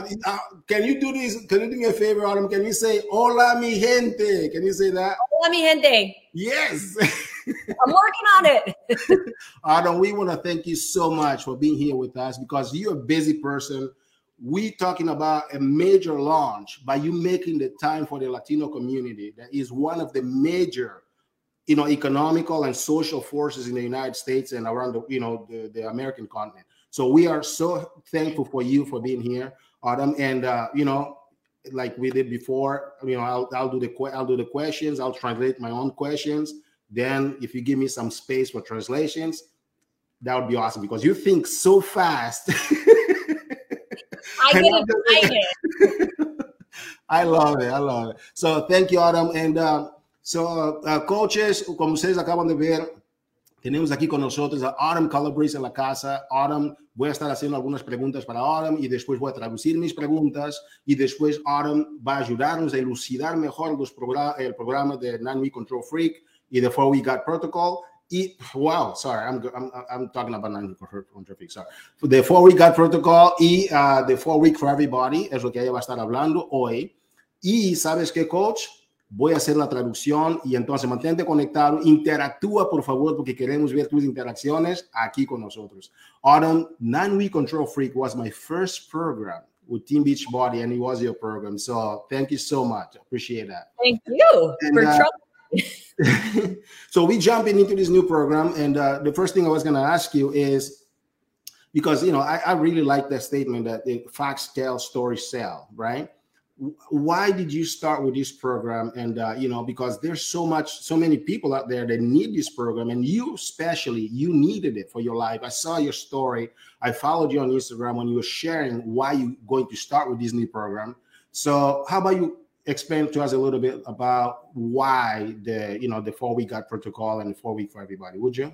[SPEAKER 1] can you do this? Can you do me a favor, Autumn? Can you say "Hola, mi gente"? Can you say that?
[SPEAKER 4] Hola, mi gente.
[SPEAKER 1] Yes. [laughs]
[SPEAKER 4] I'm working on it. [laughs]
[SPEAKER 1] Adam, we want to thank you so much for being here with us because you're a busy person. We talking about a major launch by you making the time for the Latino community. That is one of the major, you know, economical and social forces in the United States and around the, you know, the, the American continent. So we are so thankful for you for being here. Adam. and uh, you know, like we did before, you know, I'll, I'll do the I'll do the questions. I'll translate my own questions. Then, if you give me some space for translations, that would be awesome because you think so fast.
[SPEAKER 4] I [laughs] get excited. [laughs]
[SPEAKER 1] I love it. I love it. So, thank you, Adam. And uh, so, uh, coaches, como ustedes acaban de ver, Tenemos aquí con nosotros a Autumn Calabrese en la casa. Autumn, voy a estar haciendo algunas preguntas para Autumn y después voy a traducir mis preguntas y después Autumn va a ayudarnos a elucidar mejor los el programa de Nine Control Freak y the Four Week Gut Protocol. Y, wow, sorry, I'm, I'm, I'm talking about Nine Control Freak, sorry. The Four Week Gut Protocol y uh, the Four Week for Everybody es lo que ella va a estar hablando hoy. Y, ¿sabes qué, coach? voy a hacer la traducción y entonces mantente conectado, interactúa por favor porque queremos ver tus interacciones aquí con nosotros. Autumn, Nine Week Control Freak was my first program with Team Beachbody and it was your program. So thank you so much. Appreciate that.
[SPEAKER 4] Thank you and, for
[SPEAKER 1] uh, [laughs] so we jumping into this new program and uh, the first thing I was going to ask you is because you know I, I really like that statement that the facts tell, stories sell, right? why did you start with this program? And uh, you know because there's so much so many people out there that need this program and you especially you needed it for your life. I saw your story. I followed you on instagram when you were sharing why you going to start with this new program. So how about you explain to us a little bit about why the you know the four week gut protocol and four week for everybody would you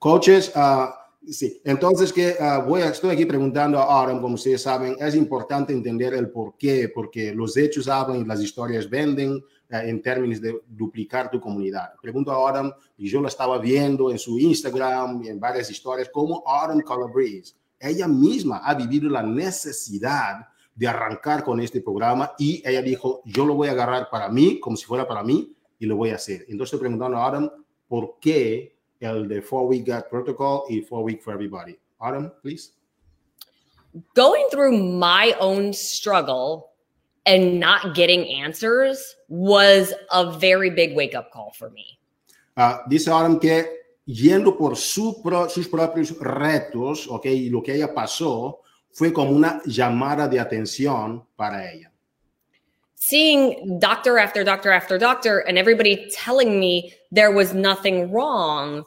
[SPEAKER 1] coaches uh, Sí, entonces que uh, voy a, estoy aquí preguntando ahora, como ustedes saben, es importante entender el por qué, porque los hechos hablan y las historias venden uh, en términos de duplicar tu comunidad. Pregunto a Autumn, y yo lo estaba viendo en su Instagram y en varias historias, como Autumn Calabrese, ella misma ha vivido la necesidad de arrancar con este programa y ella dijo, yo lo voy a agarrar para mí, como si fuera para mí, y lo voy a hacer. Entonces estoy preguntando a Autumn, ¿por qué el de Four Week Gut Protocol y Four Week for Everybody. Autumn, please.
[SPEAKER 4] Going through my own struggle and not getting answers was a very big wake up call for me.
[SPEAKER 1] Uh, dice Autumn que yendo por su pro, sus propios retos, ok, y lo que ella pasó fue como una llamada de atención para ella.
[SPEAKER 4] Seeing doctor after doctor after doctor and everybody telling me there was nothing wrong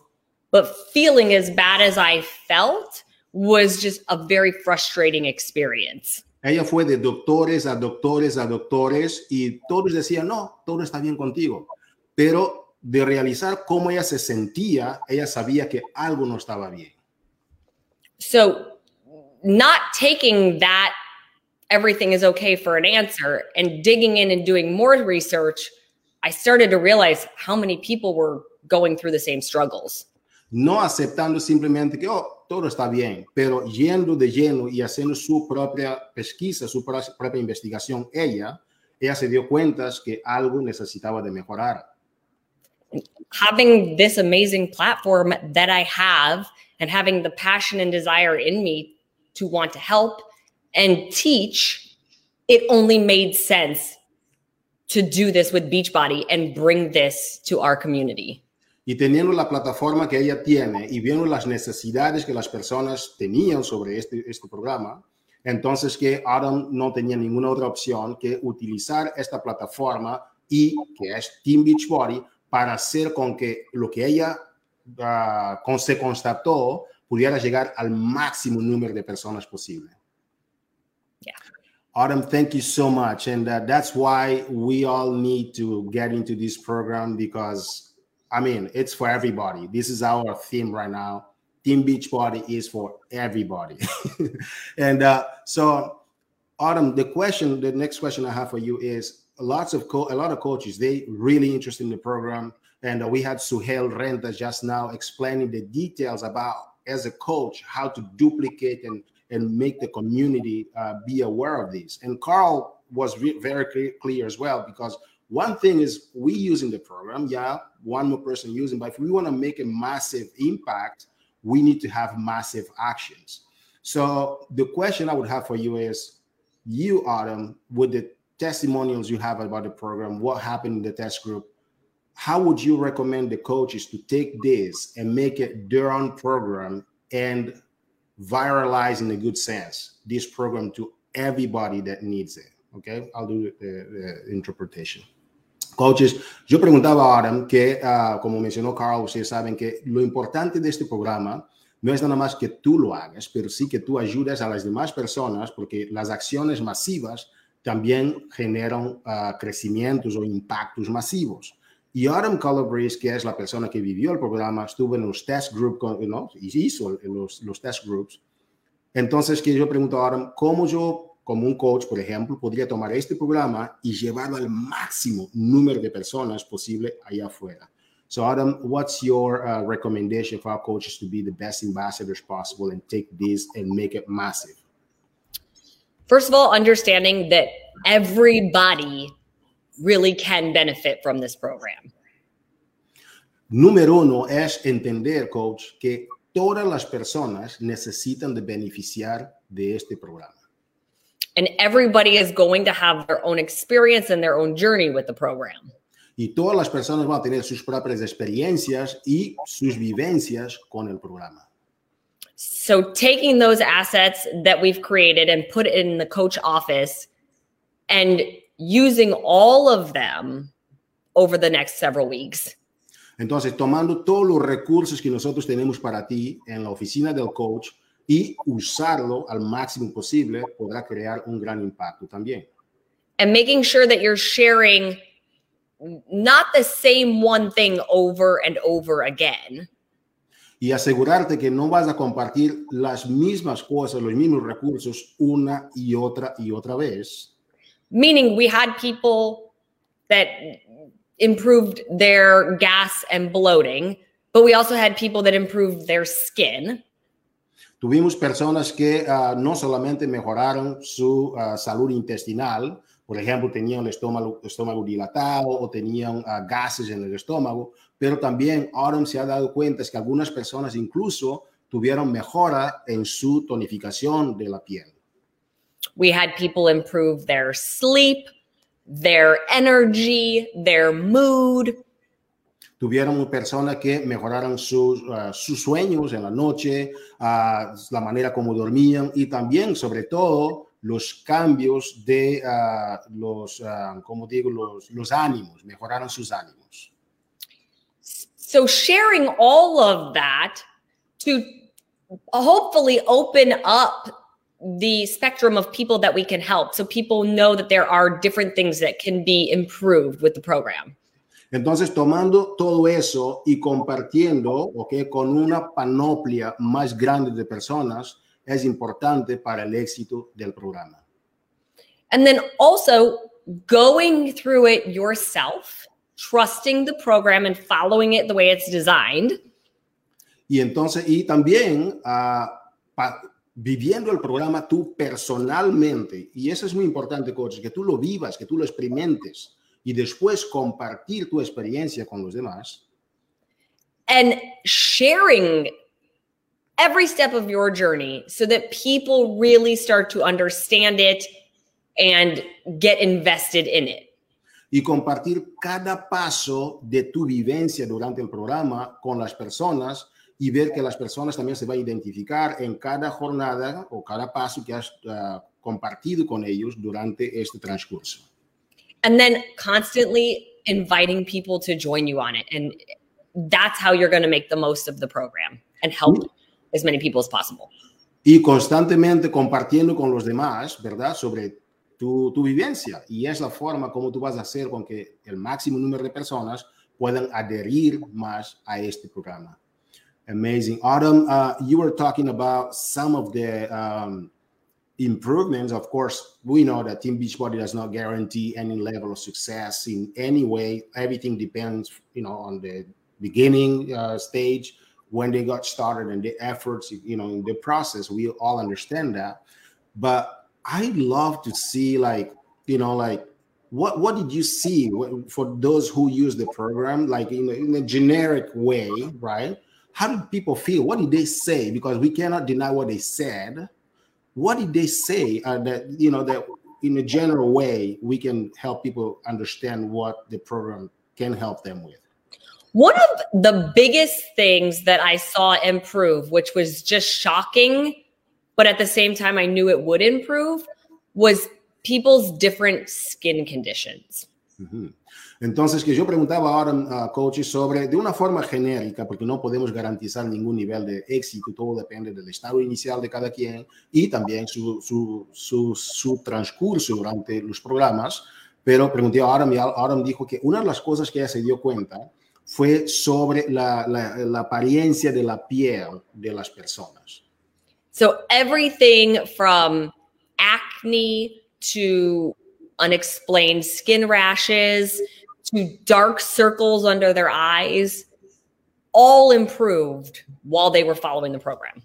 [SPEAKER 4] but feeling as bad as I felt was just a very frustrating experience.
[SPEAKER 1] Ella fue de doctores a doctores a doctores y todos decían, no, todo está bien contigo. Pero de realizar cómo ella se sentía, ella sabía que algo no estaba bien.
[SPEAKER 4] So, not taking that everything is okay for an answer and digging in and doing more research, I started to realize how many people were going through the same struggles.
[SPEAKER 1] no aceptando simplemente que oh, todo está bien, pero yendo de lleno y haciendo su propia pesquisa, su propia investigación, ella, ella se dio cuenta que algo necesitaba de mejorar.
[SPEAKER 4] Having this amazing platform that I have and having the passion and desire in me to want to help and teach, it only made sense to do this with Beachbody and bring this to our community.
[SPEAKER 1] Y teniendo la plataforma que ella tiene y viendo las necesidades que las personas tenían sobre este, este programa, entonces que Adam no tenía ninguna otra opción que utilizar esta plataforma y que es Team Beachbody para hacer con que lo que ella uh, se constató pudiera llegar al máximo número de personas posible.
[SPEAKER 4] Yeah.
[SPEAKER 1] Adam, thank you so much. And uh, that's why we all need to get into this program because I mean, it's for everybody. This is our theme right now. Team Beachbody is for everybody. [laughs] and uh, so, Autumn, the question, the next question I have for you is lots of co- a lot of coaches they really interested in the program, and uh, we had Suhail Renta just now explaining the details about as a coach how to duplicate and and make the community uh, be aware of this. And Carl was re- very clear as well because one thing is we using the program, yeah, one more person using, but if we want to make a massive impact, we need to have massive actions. So the question I would have for you is, you Autumn, with the testimonials you have about the program, what happened in the test group, how would you recommend the coaches to take this and make it their own program and viralize in a good sense this program to everybody that needs it? Okay, I'll do the, the interpretation. Coaches, yo preguntaba ahora que, uh, como mencionó Carl, ustedes saben que lo importante de este programa no es nada más que tú lo hagas, pero sí que tú ayudes a las demás personas, porque las acciones masivas también generan uh, crecimientos o impactos masivos. Y Adam Calabrese, que es la persona que vivió el programa, estuvo en los test groups, ¿no? hizo los, los test groups. Entonces, que yo pregunto a Adam, ¿cómo yo, como un coach, por ejemplo, podría tomar este programa y llevarlo al máximo número de personas posible allá afuera? So, Adam, what's your uh, recommendation for our coaches to be the best ambassadors possible and take this and make it massive?
[SPEAKER 4] First of all, understanding that everybody really can benefit from this program.
[SPEAKER 1] Número uno es entender, coach, que todas las personas necesitan de beneficiar de este programa.
[SPEAKER 4] And everybody is going to have their own experience and their own journey with the program.
[SPEAKER 1] Y todas las personas van a tener sus propias experiencias y sus vivencias con el programa.
[SPEAKER 4] So taking those assets that we've created and put it in the coach office and using all of them over the next several weeks.
[SPEAKER 1] Entonces, tomando todos los recursos que nosotros tenemos para ti en la oficina del coach y usarlo al máximo posible, podrá crear un gran impacto también.
[SPEAKER 4] And making sure that you're sharing not the same one thing over and over again.
[SPEAKER 1] Y asegurarte que no vas a compartir las mismas cosas, los mismos recursos una y otra y otra vez.
[SPEAKER 4] Meaning, we had people that improved their gas and bloating, but we also had people that improved their skin.
[SPEAKER 1] Tuvimos personas que uh, no solamente mejoraron su uh, salud intestinal, por ejemplo, tenían el estómago, estómago dilatado o tenían uh, gases en el estómago, pero también Autumn se ha dado cuenta es que algunas personas incluso tuvieron mejora en su tonificación de la piel.
[SPEAKER 4] We had people improve their sleep, their energy, their mood.
[SPEAKER 1] Tuvieron personas que mejoraron sus, uh, sus sueños en la noche, uh, la manera como dormían y también, sobre todo, los cambios de uh, los, como digo, los, los ánimos, mejoraron sus ánimos.
[SPEAKER 4] So sharing all of that to hopefully open up the spectrum of people that we can help so people know that there are different things that can be improved with the program.
[SPEAKER 1] Entonces, tomando todo eso y compartiendo, okay, con una panoplia más grande de personas, es importante para el éxito del programa.
[SPEAKER 4] And then also going through it yourself, trusting the program and following it the way it's designed.
[SPEAKER 1] Y entonces, y también uh, pa, viviendo el programa tú personalmente. Y eso es muy importante, coach, que tú lo vivas, que tú lo experimentes y después compartir tu experiencia con los demás.
[SPEAKER 4] And sharing every step of your journey so that people really start to understand it and get invested in it.
[SPEAKER 1] Y compartir cada paso de tu vivencia durante el programa con las personas y ver que las personas también se van a identificar en cada jornada o cada paso que has uh, compartido con ellos durante este transcurso.
[SPEAKER 4] And then constantly inviting people to join you on it. And that's how you're going to make the most of the program and help mm. as many people as possible.
[SPEAKER 1] Y constantemente compartiendo con los demás, ¿verdad? Sobre tu, tu vivencia. Y es la forma como tú vas a hacer con que el máximo número de personas puedan adherir más a este programa. Amazing. Autumn, uh, you were talking about some of the um, improvements. Of course, we know that Team Beachbody does not guarantee any level of success in any way. Everything depends, you know, on the beginning uh, stage when they got started and the efforts, you know, in the process. We all understand that. But I love to see, like, you know, like what what did you see for those who use the program, like in a, in a generic way, right? How did people feel? What did they say? Because we cannot deny what they said. What did they say uh, that you know that in a general way we can help people understand what the program can help them with?
[SPEAKER 4] One of the biggest things that I saw improve, which was just shocking, but at the same time I knew it would improve, was people's different skin conditions.
[SPEAKER 1] Mm-hmm. Entonces, que yo preguntaba ahora a uh, coaches sobre, de una forma genérica, porque no podemos garantizar ningún nivel de éxito, todo depende del estado inicial de cada quien y también su, su, su, su transcurso durante los programas, pero pregunté a Adam y Adam dijo que una de las cosas que ella se dio cuenta fue sobre la, la, la apariencia de la piel de las personas.
[SPEAKER 4] So everything from acne to unexplained skin rashes to dark circles under their eyes all improved while they were following the program.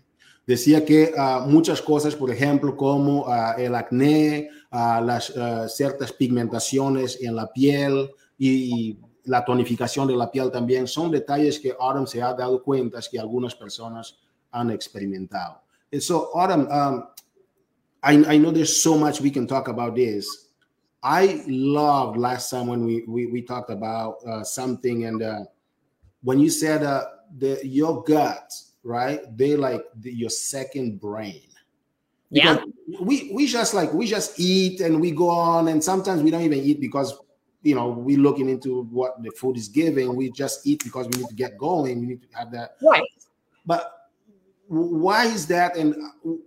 [SPEAKER 1] Decía que uh, muchas cosas, por ejemplo, como uh, el acné, uh, las ciertas pigmentaciones en la piel y, y, la tonificación de la piel también, son detalles que Autumn se ha dado cuenta que algunas personas han experimentado. And so, Autumn, um, I, I know there's so much we can talk about this. I loved last time when we we, we talked about uh, something and uh, when you said uh, the your gut, right? They like the, your second brain.
[SPEAKER 4] Yeah.
[SPEAKER 1] we we just like we just eat and we go on and sometimes we don't even eat because you know we're looking into what the food is giving. We just eat because we need to get going. We need to have that.
[SPEAKER 4] Right.
[SPEAKER 1] But why is that? And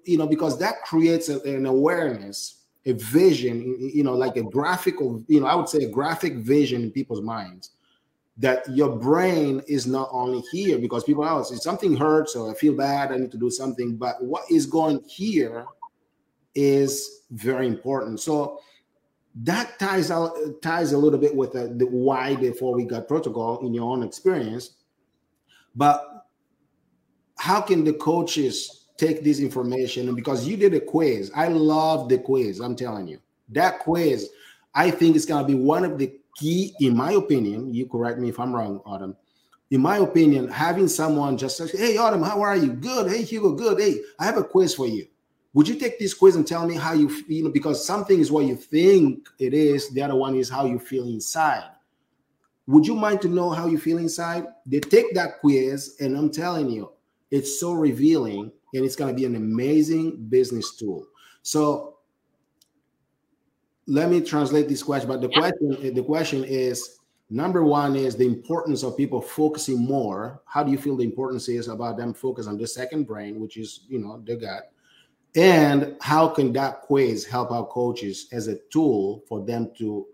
[SPEAKER 1] you know because that creates a, an awareness a vision, you know, like a graphical, you know, I would say a graphic vision in people's minds that your brain is not only here because people else if something hurts or I feel bad, I need to do something, but what is going here is very important. So that ties out ties a little bit with the, the why before we got protocol in your own experience. But how can the coaches take this information because you did a quiz. I love the quiz. I'm telling you that quiz. I think it's going to be one of the key, in my opinion. You correct me if I'm wrong, Autumn. In my opinion, having someone just say, "Hey, Autumn, how are you? Good. Hey, Hugo, good. Hey, I have a quiz for you. Would you take this quiz and tell me how you feel? Because something is what you think it is. The other one is how you feel inside. Would you mind to know how you feel inside? They take that quiz, and I'm telling you, it's so revealing and it's going to be an amazing business tool. So let me translate this question. But the yeah. question, the question is number one is the importance of people focusing more. How do you feel the importance is about them focus on the second brain, which is you know the gut, and how can that quiz help our coaches as a tool for them to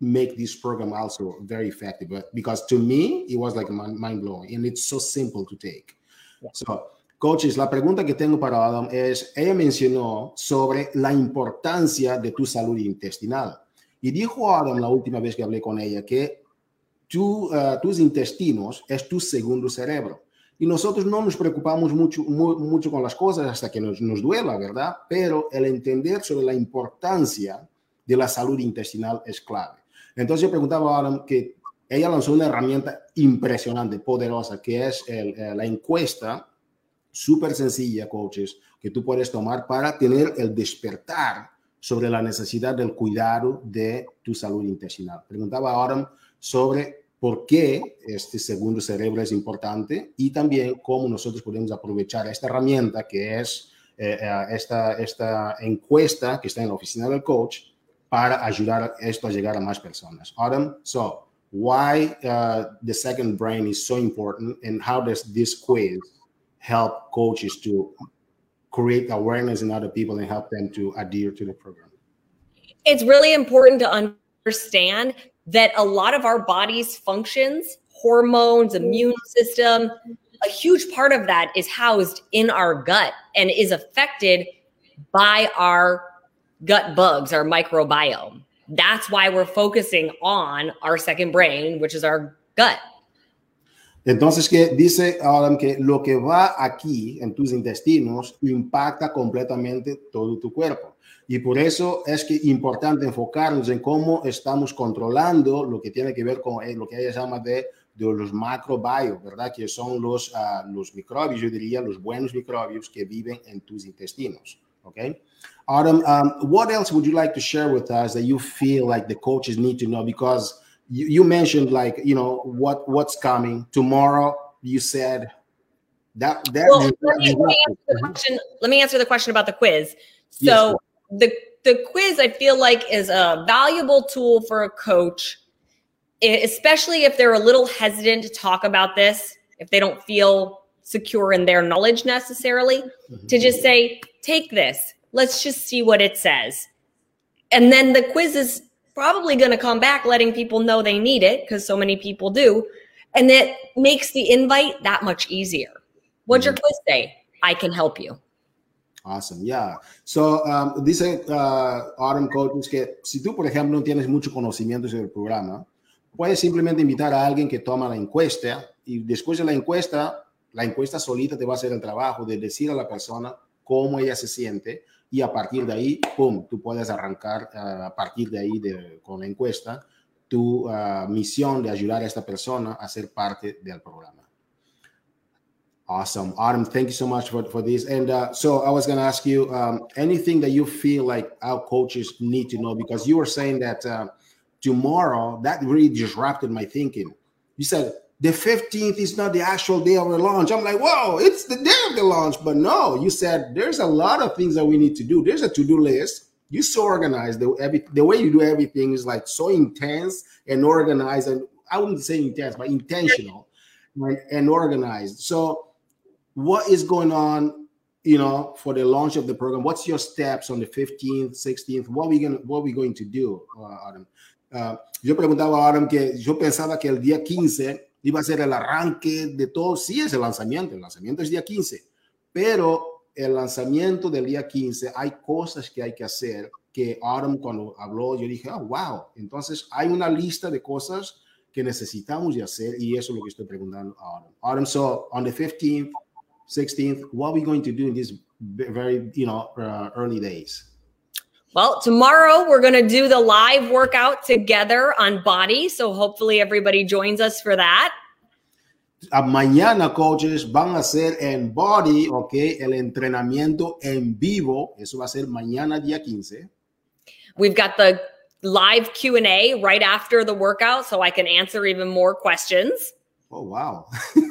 [SPEAKER 1] make this program also very effective? But because to me, it was like mind blowing, and it's so simple to take. Yeah. So Coaches, la pregunta que tengo para Adam es, ella mencionó sobre la importancia de tu salud intestinal. Y dijo Adam la última vez que hablé con ella que tu, uh, tus intestinos es tu segundo cerebro. Y nosotros no nos preocupamos mucho, muy, mucho con las cosas hasta que nos, nos duela, ¿verdad? Pero el entender sobre la importancia de la salud intestinal es clave. Entonces yo preguntaba a Adam que ella lanzó una herramienta impresionante, poderosa, que es el, eh, la encuesta súper sencilla, coaches, que tú puedes tomar para tener el despertar sobre la necesidad del cuidado de tu salud intestinal. Preguntaba ahora sobre por qué este segundo cerebro es importante y también cómo nosotros podemos aprovechar esta herramienta que es eh, eh, esta, esta encuesta que está en la oficina del coach para ayudar a esto a llegar a más personas. Adam, so why uh, the second brain is so important and how does this quiz help coaches to create awareness in other people and help them to adhere to the program?
[SPEAKER 4] It's really important to understand that a lot of our body's functions, hormones, immune system, a huge part of that is housed in our gut and is affected by our gut bugs, our microbiome. That's why we're focusing on our second brain, which is our gut.
[SPEAKER 1] Entonces, que dice Adam que lo que va aquí en tus intestinos impacta completamente todo tu cuerpo. Y por eso es que importante enfocarnos en cómo estamos controlando lo que tiene que ver con eh, lo que ella llama de, de los macrobios, ¿verdad? Que son los, uh, los microbios, yo diría, los buenos microbios que viven en tus intestinos. Okay. Adam, um, what else would you like to share with us that you feel like the coaches need to know? Because you, you mentioned like you know what what's coming. Tomorrow you said that that well,
[SPEAKER 4] let, me, let, me answer the question, let me answer the question about the quiz. So yes. the the quiz i feel like is a valuable tool for a coach especially if they're a little hesitant to talk about this if they don't feel secure in their knowledge necessarily mm-hmm. to just say take this. Let's just see what it says. And then the quiz is probably going to come back letting people know they need it because so many people do. And that makes the invite that much easier. What'd your quiz say? I can help you.
[SPEAKER 1] Awesome, yeah. So, um, dice uh, Autumn Coaches que si tú, por ejemplo, no tienes mucho conocimiento sobre el programa, puedes simplemente invitar a alguien que toma la encuesta y después de la encuesta, la encuesta solita te va a hacer el trabajo de decir a la persona cómo ella se siente y a partir de ahí, pum, tú puedes arrancar uh, a partir de ahí de, con la encuesta tu uh, misión de ayudar a esta persona a ser parte del programa. Awesome. Autumn, thank you so much for, for this. And uh, so I was going to ask you um, anything that you feel like our coaches need to know because you were saying that uh, tomorrow, that really disrupted my thinking. You said the 15th is not the actual day of the launch. I'm like, whoa, it's the day of the launch. But no, you said there's a lot of things that we need to do. There's a to do list. You're so organized. The, every, the way you do everything is like so intense and organized. And I wouldn't say intense, but intentional and, and organized. So, what is going on you know for the launch of the program what's your steps on the 15th 16th what are we going what are we going to do uh, Adam uh, yo preguntaba a Adam que yo pensaba que el día 15 iba a ser el arranque de todo sí es el lanzamiento el lanzamiento es día 15 pero el lanzamiento del día 15 hay cosas que hay que hacer que Adam cuando habló yo dije oh wow entonces hay una lista de cosas que necesitamos de hacer y eso es lo que estoy preguntando a Adam Adam so on the 15th 16th what are we going to do in these very you know uh, early days
[SPEAKER 4] well tomorrow we're going to do the live workout together on body so hopefully everybody joins us for that.
[SPEAKER 1] Mañana coaches van a hacer en body ok el entrenamiento en vivo. Eso va a ser mañana día 15
[SPEAKER 4] we've got the live q&a right after the workout so i can answer even more questions.
[SPEAKER 1] Oh wow. [laughs]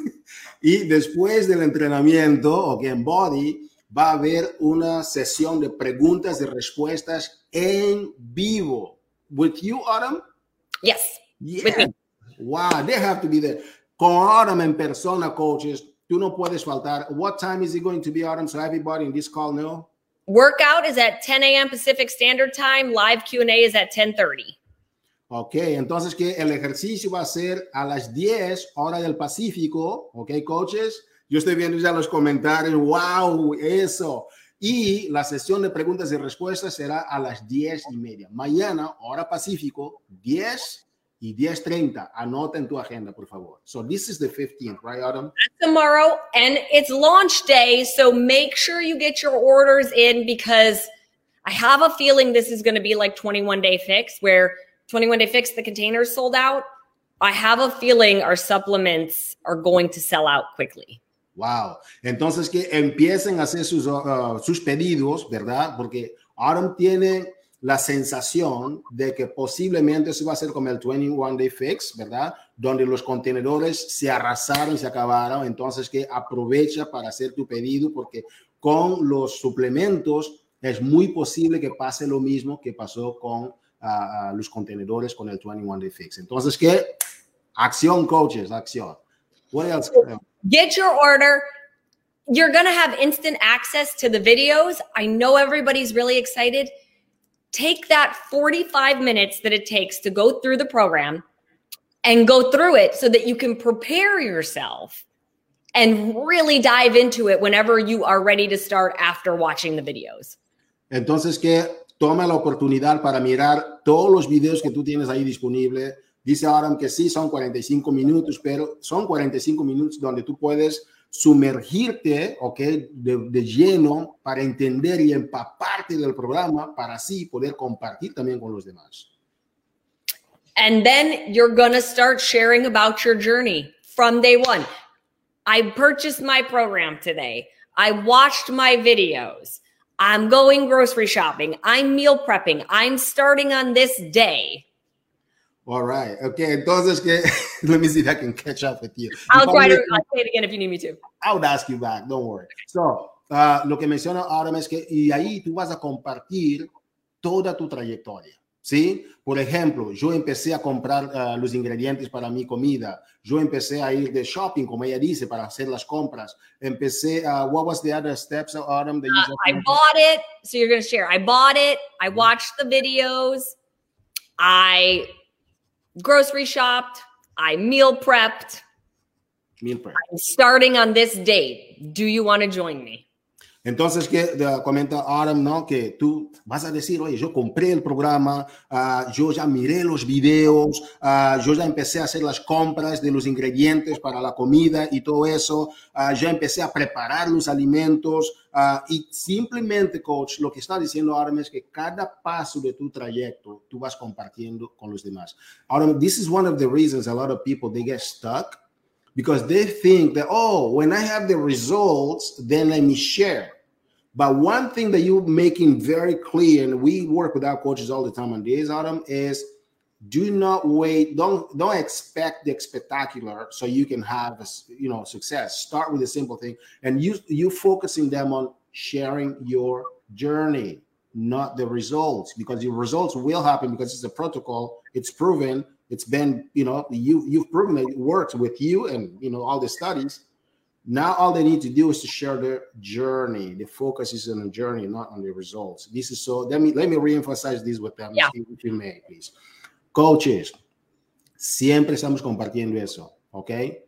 [SPEAKER 1] Y después del entrenamiento, o que en Body, va a haber una sesión de preguntas y respuestas en vivo. With you, Autumn?
[SPEAKER 4] Yes.
[SPEAKER 1] Yeah. Wow, they have to be there. Con Autumn en persona, coaches, tú no puedes faltar. What time is it going to be, Autumn, so everybody in this call know?
[SPEAKER 4] Workout is at 10 a.m. Pacific Standard Time. Live Q&A is at 10.30.
[SPEAKER 1] Ok, entonces que el ejercicio va a ser a las 10 hora del Pacífico, ok, coaches. Yo estoy viendo ya los comentarios, wow, eso. Y la sesión de preguntas y respuestas será a las 10 y media. Mañana, hora Pacífico, 10 y 10.30. Anota en tu agenda, por favor. So this is the 15th, right, Autumn?
[SPEAKER 4] Tomorrow, and it's launch day, so make sure you get your orders in because I have a feeling this is going to be like 21 Day Fix, where 21 Day Fix, the containers sold out. I have a feeling our supplements are going to sell out quickly.
[SPEAKER 1] Wow. Entonces que empiecen a hacer sus, uh, sus pedidos, ¿verdad? Porque Autumn tiene la sensación de que posiblemente se va a hacer como el 21 Day Fix, ¿verdad? Donde los contenedores se arrasaron, se acabaron. Entonces que aprovecha para hacer tu pedido porque con los suplementos es muy posible que pase lo mismo que pasó con a, a los contenedores con el 21 Day Fix. Entonces, ¿qué? Acción, coaches, acción. What else?
[SPEAKER 4] Get your order. You're going to have instant access to the videos. I know everybody's really excited. Take that 45 minutes that it takes to go through the program and go through it so that you can prepare yourself and really dive into it whenever you are ready to start after watching the videos.
[SPEAKER 1] Entonces, que toma la oportunidad para mirar todos los videos que tú tienes ahí disponible. Dice Aram que sí, son 45 minutos, pero son 45 minutos donde tú puedes sumergirte, ¿ok? De, de, lleno para entender y empaparte del programa para así poder compartir también con los demás.
[SPEAKER 4] And then you're to start sharing about your journey from day one. I purchased my program today. I watched my videos. I'm going grocery shopping. I'm meal prepping. I'm starting on this day.
[SPEAKER 1] All right. Okay. Entonces, que, [laughs] let me see if I can catch up with you.
[SPEAKER 4] I'll try to I'll say it again if you need me to.
[SPEAKER 1] I would ask you back. Don't worry. So, uh, lo que menciona ahora es que, y ahí tú vas a compartir toda tu trayectoria. ¿sí? Por ejemplo, yo empecé a comprar uh, los ingredientes para mi comida, yo empecé a ir de shopping, como ella dice, para hacer las compras. Empecé, uh, what was the other steps, Autumn? That
[SPEAKER 4] uh, I bought it, so you're going to share. I bought it, I watched the videos, I grocery shopped, I meal prepped.
[SPEAKER 1] Meal prep.
[SPEAKER 4] I'm starting on this date. Do you want to join me?
[SPEAKER 1] Entonces, que de- comenta Adam, ¿no? Que tú vas a decir, oye, yo compré el programa, ah, yo ya miré los videos, ah, yo ya empecé a hacer las compras de los ingredientes para la comida y todo eso, ah, ya empecé a preparar los alimentos y simplemente, coach, lo que está diciendo Adam es que cada paso de tu trayecto tú vas compartiendo con los demás. Ahora, this is one of the reasons a lot of people, they get stuck because they think that oh when i have the results then let me share but one thing that you're making very clear and we work with our coaches all the time on this autumn is do not wait don't don't expect the spectacular so you can have a, you know success. Start with a simple thing and you you focusing them on sharing your journey not the results because your results will happen because it's a protocol. It's proven. It's been you know you you've proven it works with you and you know all the studies now all they need to do is to share their journey the focus is on the journey not on the results this is so let me let me reemphasize this with them
[SPEAKER 4] Yeah.
[SPEAKER 1] if, if you may please coaches siempre estamos compartiendo eso ok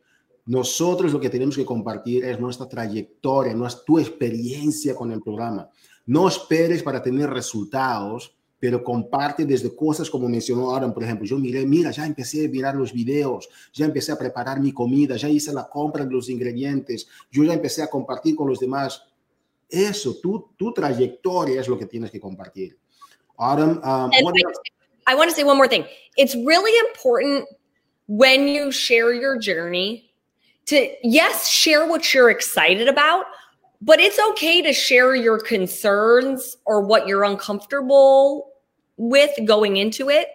[SPEAKER 1] nosotros lo que tenemos que compartir es nuestra trayectoria, no es tu experiencia con el programa. No esperes para tener resultados, pero comparte desde cosas como mencionó Aaron, por ejemplo. Yo miré, mira, ya empecé a mirar los videos, ya empecé a preparar mi comida, ya hice la compra de los ingredientes, yo ya empecé a compartir con los demás. Eso, tu, tu trayectoria es lo que tienes que compartir. Aaron, um, else?
[SPEAKER 4] I want to say one more thing. It's really important when you share your journey to, yes, share what you're excited about, but it's okay to share your concerns or what you're uncomfortable with going into it.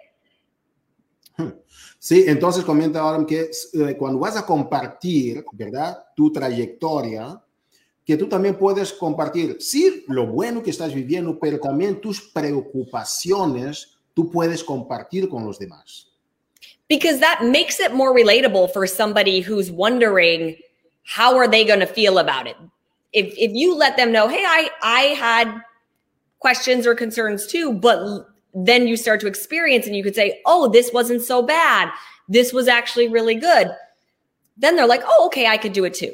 [SPEAKER 1] Sí, entonces comenta ahora que eh, cuando vas a compartir, ¿verdad? Tu trayectoria, que tú también puedes compartir, sí, lo bueno que estás viviendo, pero también tus preocupaciones, tú puedes compartir con los demás.
[SPEAKER 4] because that makes it more relatable for somebody who's wondering how are they going to feel about it if if you let them know hey i i had questions or concerns too but then you start to experience and you could say oh this wasn't so bad this was actually really good then they're like oh okay i could do it too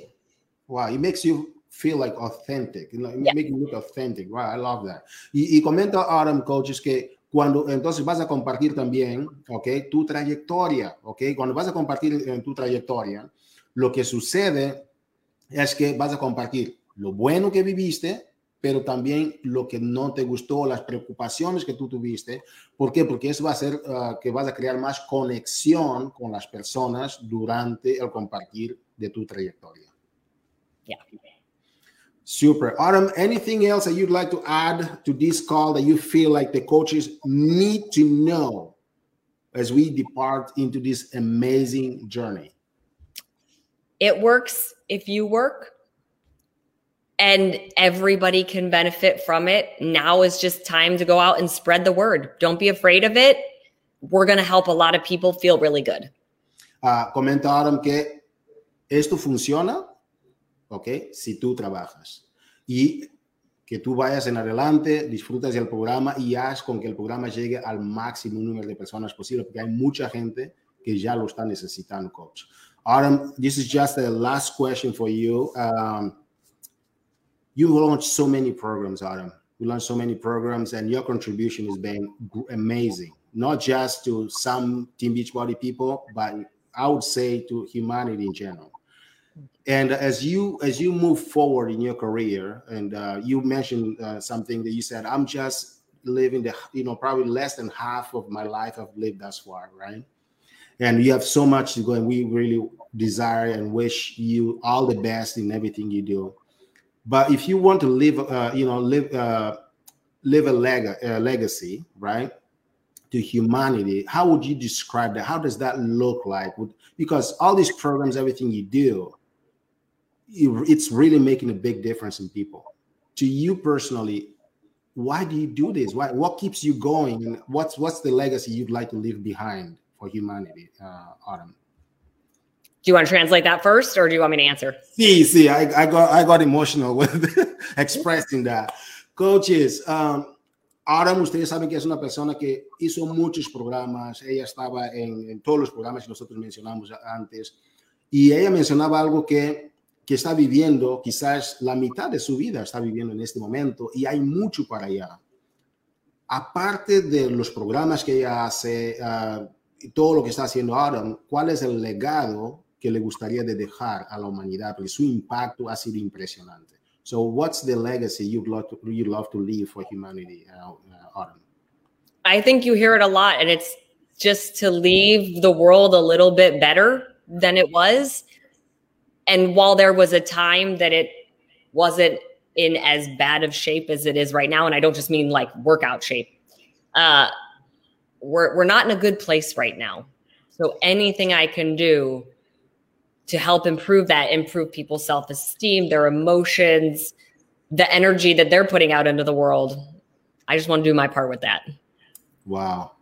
[SPEAKER 1] Wow, it makes you feel like authentic. You know, it
[SPEAKER 4] Yeah.
[SPEAKER 1] makes you look authentic. right? I love that. Y, y comenta Adam Coaches que cuando entonces vas a compartir también, ¿ok? Tu trayectoria, ¿ok? Cuando vas a compartir en tu trayectoria, lo que sucede es que vas a compartir lo bueno que viviste, pero también lo que no te gustó, las preocupaciones que tú tuviste. ¿Por qué? Porque eso va a hacer ah, que vas a crear más conexión con las personas durante el compartir de tu trayectoria.
[SPEAKER 4] Yeah.
[SPEAKER 1] Super. Autumn, anything else that you'd like to add to this call that you feel like the coaches need to know as we depart into this amazing journey?
[SPEAKER 4] it works if you work and everybody can benefit from it now is just time to go out and spread the word don't be afraid of it we're going to help a lot of people feel really good
[SPEAKER 1] Ah, comenta Autumn que esto funciona, ¿ok? Si tú trabajas y que tú vayas en adelante, disfrutas del programa y haz con que el programa llegue al máximo número de personas posible, porque hay mucha gente que ya lo está necesitando, coach. Autumn, this is just the last question for you. Um, you launched so many programs, Adam. You launched so many programs, and your contribution has been amazing. Not just to some Team Beachbody people, but I would say to humanity in general. And as you as you move forward in your career, and uh, you mentioned uh, something that you said, I'm just living the you know probably less than half of my life I've lived thus far, right? And you have so much to go, and we really desire and wish you all the best in everything you do. But if you want to live, uh, you know, live uh, live a leg- uh, legacy, right? to humanity how would you describe that? How does that look like? Because all these programs everything you do it's really making a big difference in people. To you personally why do you do this? Why what keeps you going? And what's what's the legacy you'd like to leave behind for humanity uh autumn
[SPEAKER 4] do you want to translate that first or do you want me to answer
[SPEAKER 1] See, see, I, I got I got emotional with [laughs] expressing that. Coaches, um, Ahora ustedes saben que es una persona que hizo muchos programas, ella estaba en, en todos los programas que nosotros mencionamos antes, y ella mencionaba algo que, que está viviendo, quizás la mitad de su vida está viviendo en este momento, y hay mucho para allá. Aparte de los programas que ella hace uh, y todo lo que está haciendo ahora, ¿cuál es el legado que le gustaría de dejar a la humanidad? Porque su impacto ha sido impresionante. So, what's the legacy you'd love to, you'd love to leave for humanity, uh, uh, Autumn?
[SPEAKER 4] I think you hear it a lot, and it's just to leave the world a little bit better than it was. And while there was a time that it wasn't in as bad of shape as it is right now, and I don't just mean like workout shape, uh, we're we're not in a good place right now. So anything I can do to help improve that, improve people's self esteem, their emotions, the energy that they're putting out into the world. I just want to do my part with that.
[SPEAKER 1] Wow.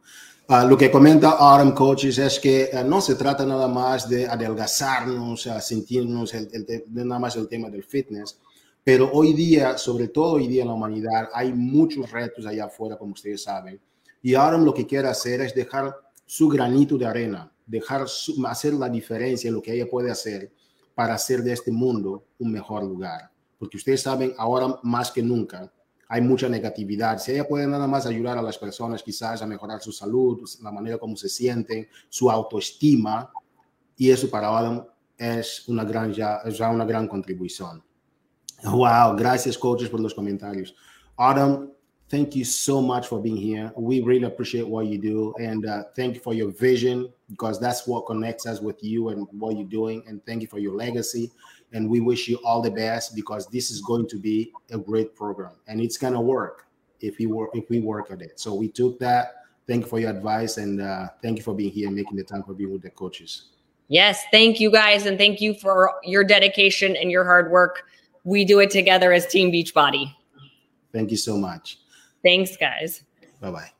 [SPEAKER 1] Uh, lo que comenta Autumn Coaches es que uh, no se trata nada más de adelgazarnos, a sentirnos el, el, nada más el tema del fitness, pero hoy día, sobre todo hoy día en la humanidad, hay muchos retos allá afuera, como ustedes saben, y Autumn lo que quiere hacer es dejar su granito de arena dejar hacer la diferencia en lo que ella puede hacer para hacer de este mundo un mejor lugar. Porque ustedes saben, ahora más que nunca hay mucha negatividad. Si ella puede nada más ayudar a las personas quizás a mejorar su salud, la manera como se sienten, su autoestima, y eso para Adam es una gran, ya, es una gran contribución. Wow, gracias coaches por los comentarios. Adam, thank you so much for being here. We really appreciate what you do, and uh, thank you for your vision because that's what connects us with you and what you're doing. And thank you for your legacy. And we wish you all the best because this is going to be a great program, and it's gonna work if we work if we work at it. So we took that. Thank you for your advice, and uh, thank you for being here and making the time for being with the coaches.
[SPEAKER 4] Yes, thank you guys, and thank you for your dedication and your hard work. We do it together as Team Beachbody.
[SPEAKER 1] Thank you so much.
[SPEAKER 4] Thanks, guys.
[SPEAKER 1] Bye bye.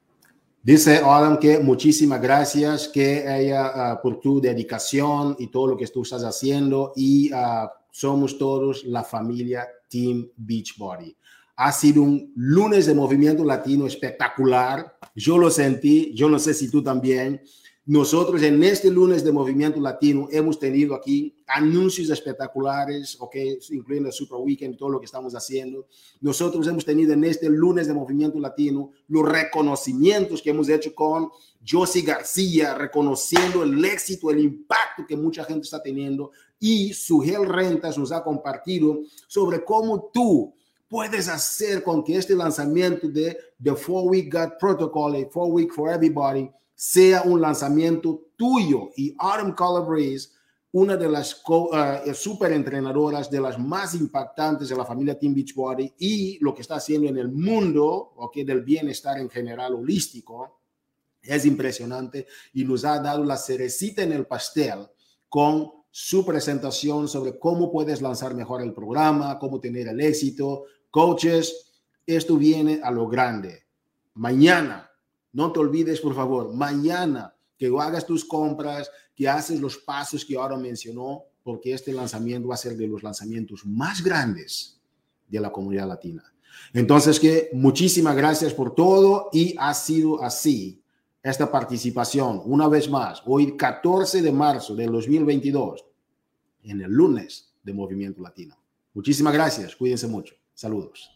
[SPEAKER 1] Dice Adam que muchísimas gracias que ella uh, por tu dedicación y todo lo que tú estás haciendo y uh, somos todos la familia Team Beachbody. Ha sido un lunes de movimiento latino espectacular. Yo lo sentí, yo no sé si tú también. Nosotros en este lunes de Movimiento Latino hemos tenido aquí anuncios espectaculares, ok, incluyendo el Super Weekend, todo lo que estamos haciendo. Nosotros hemos tenido en este lunes de Movimiento Latino los reconocimientos que hemos hecho con Josie García, reconociendo el éxito, el impacto que mucha gente está teniendo. Y Sugel Rentas nos ha compartido sobre cómo tú puedes hacer con que este lanzamiento de The Four Week God Protocol, a Four Week for Everybody, sea un lanzamiento tuyo. Y Autumn Calabrese, una de las uh, super entrenadoras de las más impactantes de la familia Team Beachbody y lo que está haciendo en el mundo okay, del bienestar en general holístico, es impresionante y nos ha dado la cerecita en el pastel con su presentación sobre cómo puedes lanzar mejor el programa, cómo tener el éxito. Coaches, esto viene a lo grande. Mañana no te olvides, por favor, mañana que hagas tus compras, que haces los pasos que ahora mencionó, porque este lanzamiento va a ser de los lanzamientos más grandes de la comunidad latina. Entonces, que muchísimas gracias por todo y ha sido así esta participación. Una vez más, hoy 14 de marzo del 2022, en el lunes de Movimiento Latino. Muchísimas gracias, cuídense mucho. Saludos.